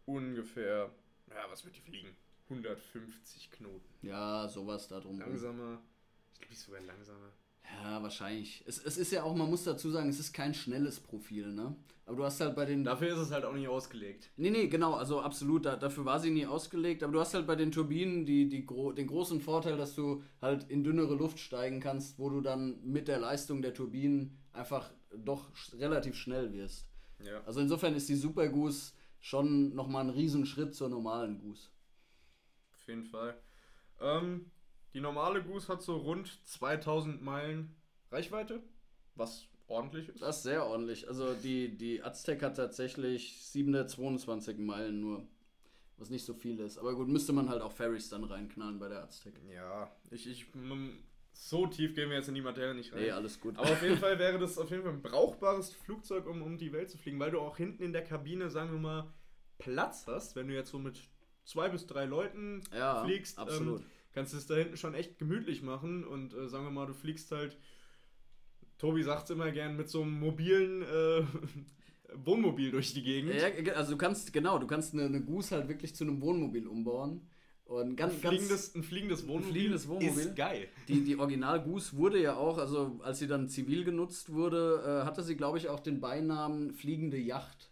ungefähr, ja, was wird die fliegen? 150 Knoten. Ja, sowas da drum. rum. Langsamer. Ich glaube, die ist sogar langsamer. Ja, wahrscheinlich. Es, es ist ja auch, man muss dazu sagen, es ist kein schnelles Profil, ne? Aber du hast halt bei den. Dafür ist es halt auch nicht ausgelegt. Nee, nee, genau, also absolut, da, dafür war sie nie ausgelegt, aber du hast halt bei den Turbinen die, die gro den großen Vorteil, dass du halt in dünnere Luft steigen kannst, wo du dann mit der Leistung der Turbinen einfach doch relativ schnell wirst. Ja. Also insofern ist die Super Goose schon nochmal ein Riesenschritt zur normalen Goose. Auf jeden Fall. Ähm, die normale Goose hat so rund 2000 Meilen Reichweite, was ordentlich ist. Das ist sehr ordentlich. Also die, die Aztec hat tatsächlich 722 Meilen nur, was nicht so viel ist. Aber gut, müsste man halt auch Ferries dann reinknallen bei der Aztec. Ja, ich, ich, so tief gehen wir jetzt in die Materie nicht rein. Nee, alles gut. Aber auf jeden *laughs* Fall wäre das auf jeden Fall ein brauchbares Flugzeug, um um die Welt zu fliegen, weil du auch hinten in der Kabine, sagen wir mal, Platz hast, wenn du jetzt so mit zwei bis drei Leuten ja, fliegst. absolut. Ähm, kannst du es da hinten schon echt gemütlich machen und äh, sagen wir mal, du fliegst halt, Tobi sagt es immer gern, mit so einem mobilen äh, *laughs* Wohnmobil durch die Gegend. Ja, also du kannst, genau, du kannst eine, eine Goose halt wirklich zu einem Wohnmobil umbauen. Und ganz, ein, fliegendes, ein fliegendes Wohnmobil, fliegendes Wohnmobil. ist geil. die, die Original Goose wurde ja auch, also als sie dann zivil genutzt wurde, äh, hatte sie, glaube ich, auch den Beinamen fliegende Yacht.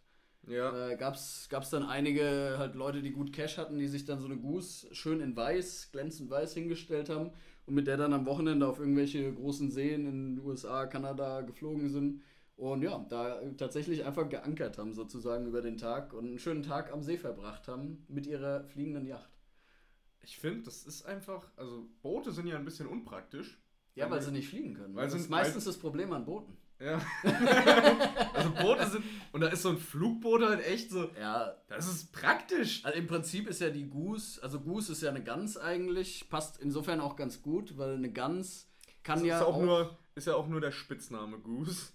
Ja, Äh, gab's, gab's dann einige halt Leute, die gut Cash hatten, die sich dann so eine Goose schön in weiß, glänzend weiß hingestellt haben und mit der dann am Wochenende auf irgendwelche großen Seen in den USA, Kanada geflogen sind und ja, da tatsächlich einfach geankert haben sozusagen über den Tag und einen schönen Tag am See verbracht haben mit ihrer fliegenden Yacht. ich finde, das ist einfach, also Boote sind ja ein bisschen unpraktisch. Ja, weil sie nicht fliegen können. Weil das ist meistens das Problem an Booten. Ja. *laughs* also Boote sind, und da ist so ein Flugboot halt echt so, Ja, das ist praktisch. Also im Prinzip ist ja die Goose, also Goose ist ja eine Gans eigentlich, passt insofern auch ganz gut, weil eine Gans kann Das ja ist, auch nur, ist ja auch nur der Spitzname Goose.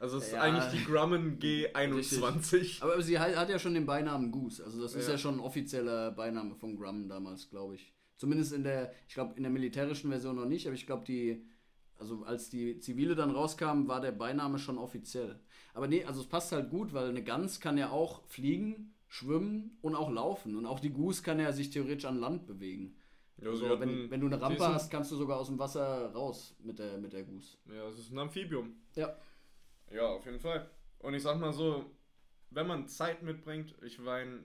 Also es ist Ja. eigentlich die Grumman G21. aber sie hat, hat ja schon den Beinamen Goose, also das ist Ja. ja schon ein offizieller Beiname von Grumman damals, glaube ich. Zumindest in der, ich glaube in der militärischen Version noch nicht, aber ich glaube die, also als die zivile dann rauskam, war der Beiname schon offiziell. Aber nee, also es passt halt gut, weil eine Gans kann ja auch fliegen, schwimmen und auch laufen und auch die Goose kann ja sich theoretisch an Land bewegen. Ja, Also, sie hat wenn, wenn du eine Rampe hast, kannst du sogar aus dem Wasser raus mit der, mit der Goose. Ja, es ist ein Amphibium. Ja. Ja, auf jeden Fall. Und ich sag mal so, wenn man Zeit mitbringt, ich meine,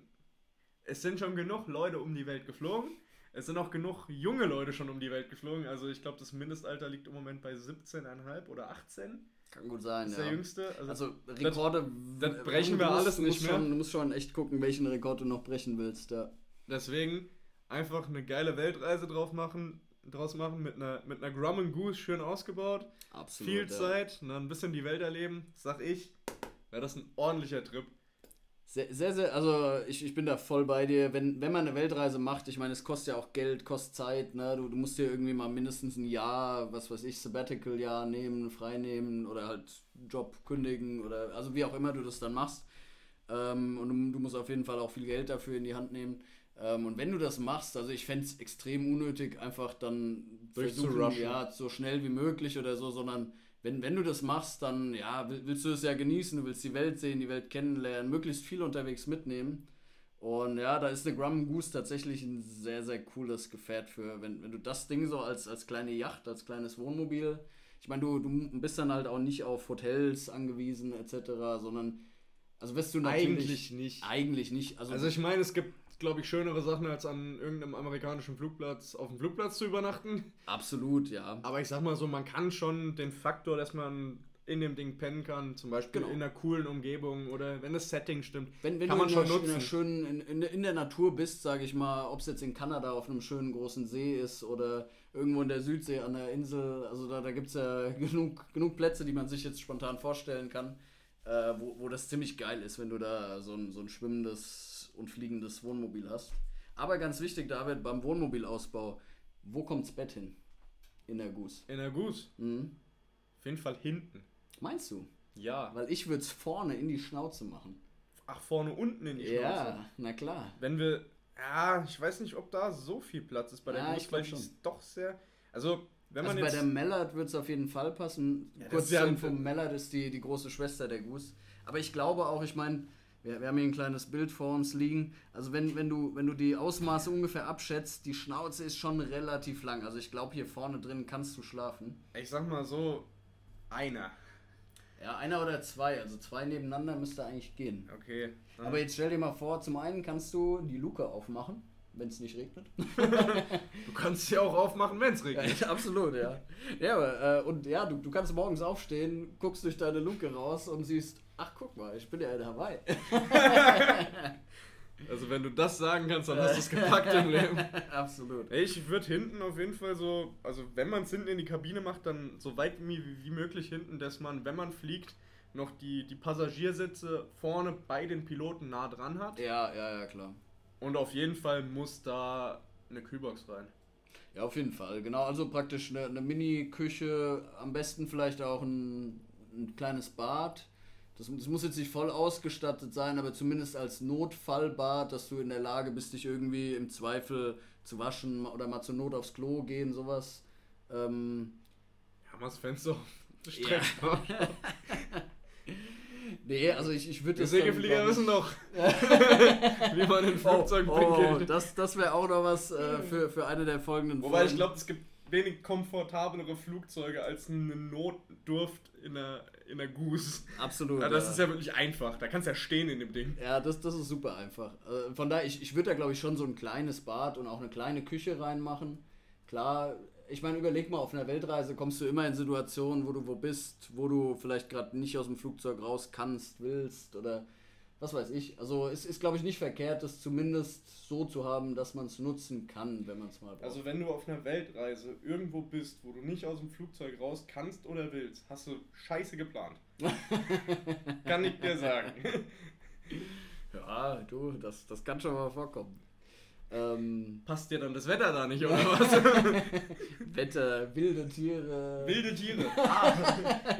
es sind schon genug Leute um die Welt geflogen. Es sind auch genug junge Leute schon um die Welt geflogen. Also ich glaube, das Mindestalter liegt im Moment bei 17,5 oder 18. Kann gut sein, Das ist ja. der jüngste. Also, Also Rekorde. das brechen du wir musst- alles nicht mehr. Schon, du musst schon echt gucken, welchen Rekord du noch brechen willst. Ja. deswegen einfach eine geile Weltreise drauf machen, draus machen, mit einer, mit einer Grum and Goose schön ausgebaut. Absolut. viel ja. Zeit, dann ein bisschen die Welt erleben. Sag ich, wäre das ein ordentlicher Trip. Sehr, sehr, sehr, also ich, ich bin da voll bei dir. Wenn, wenn man eine Weltreise macht, ich meine, es kostet ja auch Geld, kostet Zeit, ne? Du, du musst dir irgendwie mal mindestens ein Jahr, was weiß ich, Sabbatical-Jahr nehmen, frei nehmen oder halt Job kündigen oder also wie auch immer du das dann machst. Ähm, und du, du musst auf jeden Fall auch viel Geld dafür in die Hand nehmen. Ähm, und wenn du das machst, also ich fände es extrem unnötig, einfach dann Durchzurushen. ja, so schnell wie möglich oder so, sondern wenn, wenn du das machst, dann ja, will- willst du es ja genießen, du willst die Welt sehen, die Welt kennenlernen, möglichst viel unterwegs mitnehmen. Und ja, da ist eine Grumman Goose tatsächlich ein sehr, sehr cooles Gefährt für, wenn, wenn du das Ding so als, als kleine Yacht, als kleines Wohnmobil, ich meine, du, du bist dann halt auch nicht auf Hotels angewiesen etc., sondern, also wirst du natürlich... Eigentlich nicht. Eigentlich nicht. Also, Also ich meine, es gibt, glaube ich, schönere Sachen, als an irgendeinem amerikanischen Flugplatz auf dem Flugplatz zu übernachten. absolut, ja. Aber ich sag mal so, man kann schon den Faktor, dass man in dem Ding pennen kann, zum Beispiel Genau. in einer coolen Umgebung oder wenn das Setting stimmt, Wenn, wenn kann man schon in, nutzen. schönen, in, in, in der Natur bist, sage ich mal, ob es jetzt in Kanada auf einem schönen großen See ist oder irgendwo in der Südsee an der Insel, also da, da gibt es ja *laughs* genug, genug Plätze, die man sich jetzt spontan vorstellen kann, äh, wo, wo das ziemlich geil ist, wenn du da so ein, so ein schwimmendes und fliegendes Wohnmobil hast. Aber ganz wichtig, David, beim Wohnmobilausbau, wo kommt's Bett hin? In der Goose. In der Goose. Mhm. Auf jeden Fall hinten. Meinst du? Ja. Weil ich würde es vorne in die Schnauze machen. Ach, vorne unten in die Schnauze. Ja, na klar. Wenn wir. Ja, ich weiß nicht, ob da so viel Platz ist bei der Ja, Goose, weil schon. ist doch sehr. Also, wenn also man bei jetzt. der Mallard wird es auf jeden Fall passen. Ja, Kurz zur Info, Mallard ist die, die große Schwester der Goose. Aber ich glaube auch, ich meine, wir, wir haben hier ein kleines Bild vor uns liegen. Also wenn, wenn, du, wenn du die Ausmaße ungefähr abschätzt, die Schnauze ist schon relativ lang. Also ich glaube, hier vorne drin kannst du schlafen. ich sag mal so, einer. Ja, einer oder zwei. Also zwei nebeneinander müsste eigentlich gehen. Okay. Aber jetzt stell dir mal vor, zum einen kannst du die Luke aufmachen, wenn es nicht regnet. *laughs* du kannst sie auch aufmachen, wenn es regnet. Ja, absolut, ja. Ja, aber, äh, und ja, du, du kannst morgens aufstehen, guckst durch deine Luke raus und siehst, ach guck mal, ich bin ja in Hawaii. *laughs* Also, wenn du das sagen kannst, dann hast du es gepackt im Leben. *laughs* absolut. Ich würde hinten auf jeden Fall so, also wenn man es hinten in die Kabine macht, dann so weit wie, möglich hinten, dass man, wenn man fliegt, noch die, die Passagiersitze vorne bei den Piloten nah dran hat. Ja, ja, ja, klar. Und auf jeden Fall muss da eine Kühlbox rein. Ja, auf jeden Fall. Genau, also praktisch eine, eine Mini-Küche, am besten vielleicht auch ein, ein kleines Bad. Das, das muss jetzt nicht voll ausgestattet sein, aber zumindest als Notfallbad, dass du in der Lage bist, dich irgendwie im Zweifel zu waschen oder mal zur Not aufs Klo gehen, sowas. Ähm, Ja, mal das Fenster. *laughs* Ja. *laughs* nee, also ich, ich würde das. Segelflieger wissen doch, *laughs* wie man in Flugzeugen oh, oh, das, das wäre auch noch was äh, für, für eine der folgenden Wobei ich glaube, es gibt wenig komfortablere Flugzeuge als eine Notdurft in der, in der Goose. Absolut. Ja, das ist ja wirklich einfach. Da kannst du ja stehen in dem Ding. Ja, das, das ist super einfach. Äh, von daher, ich, ich würde da glaube ich schon so ein kleines Bad und auch eine kleine Küche reinmachen. Klar, ich meine, überleg mal, auf einer Weltreise kommst du immer in Situationen, wo du wo bist, wo du vielleicht gerade nicht aus dem Flugzeug raus kannst, willst oder was weiß ich. Also es ist, glaube ich, nicht verkehrt, das zumindest so zu haben, dass man es nutzen kann, wenn man es mal braucht. Also wenn du auf einer Weltreise irgendwo bist, wo du nicht aus dem Flugzeug raus kannst oder willst, hast du scheiße geplant. *laughs* Kann ich dir sagen. ja, du, das, das kann schon mal vorkommen. Ähm, Passt dir dann das Wetter da nicht, oder *laughs* was? Wetter, wilde Tiere. Wilde Tiere. Ah,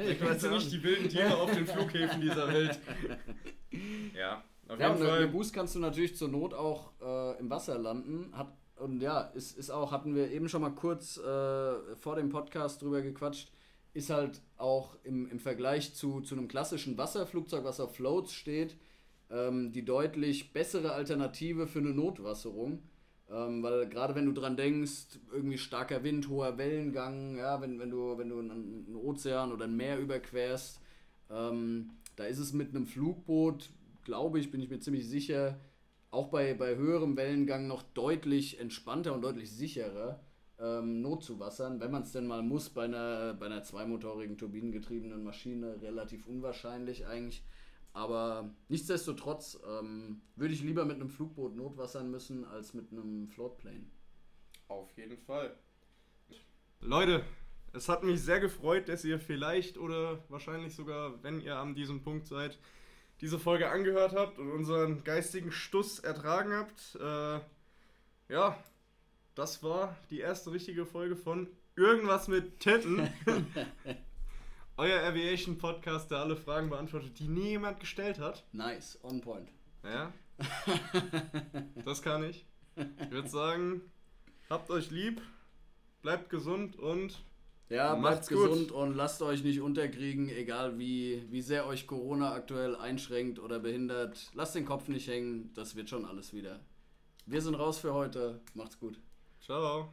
*laughs* ich weiß ja nicht die wilden Tiere auf den Flughäfen dieser Welt. Ja, auf Ja, jeden und eine, eine Fall. Boost kannst du natürlich zur Not auch äh, im Wasser landen. Hat, und ja, ist, ist auch, hatten wir eben schon mal kurz äh, vor dem Podcast drüber gequatscht, ist halt auch im, im Vergleich zu, zu einem klassischen Wasserflugzeug, was auf Floats steht, ähm, die deutlich bessere Alternative für eine Notwasserung. Ähm, weil gerade wenn du dran denkst, irgendwie starker Wind, hoher Wellengang, ja, wenn, wenn du, wenn du einen, einen Ozean oder ein Meer überquerst, Ähm, da ist es mit einem Flugboot, glaube ich, bin ich mir ziemlich sicher, auch bei, bei höherem Wellengang noch deutlich entspannter und deutlich sicherer ähm, Notzuwassern, wenn man es denn mal muss, bei einer, bei einer zweimotorigen turbinengetriebenen Maschine, relativ unwahrscheinlich eigentlich. Aber nichtsdestotrotz ähm, würde ich lieber mit einem Flugboot notwassern müssen als mit einem Floatplane. Auf jeden Fall. Leute, es hat mich sehr gefreut, dass ihr vielleicht oder wahrscheinlich sogar, wenn ihr an diesem Punkt seid, diese Folge angehört habt und unseren geistigen Stuss ertragen habt. Äh, ja, das war die erste richtige Folge von Irgendwas mit Titten. *laughs* Euer Aviation Podcast, der alle Fragen beantwortet, die nie jemand gestellt hat. Nice, on point. Ja. das kann ich. Ich würde sagen, habt euch lieb, bleibt gesund und ja, bleibt gesund und lasst euch nicht unterkriegen, egal wie, wie sehr euch Corona aktuell einschränkt oder behindert. Lasst den Kopf nicht hängen, das wird schon alles wieder. Wir sind raus für heute. Macht's gut. Ciao.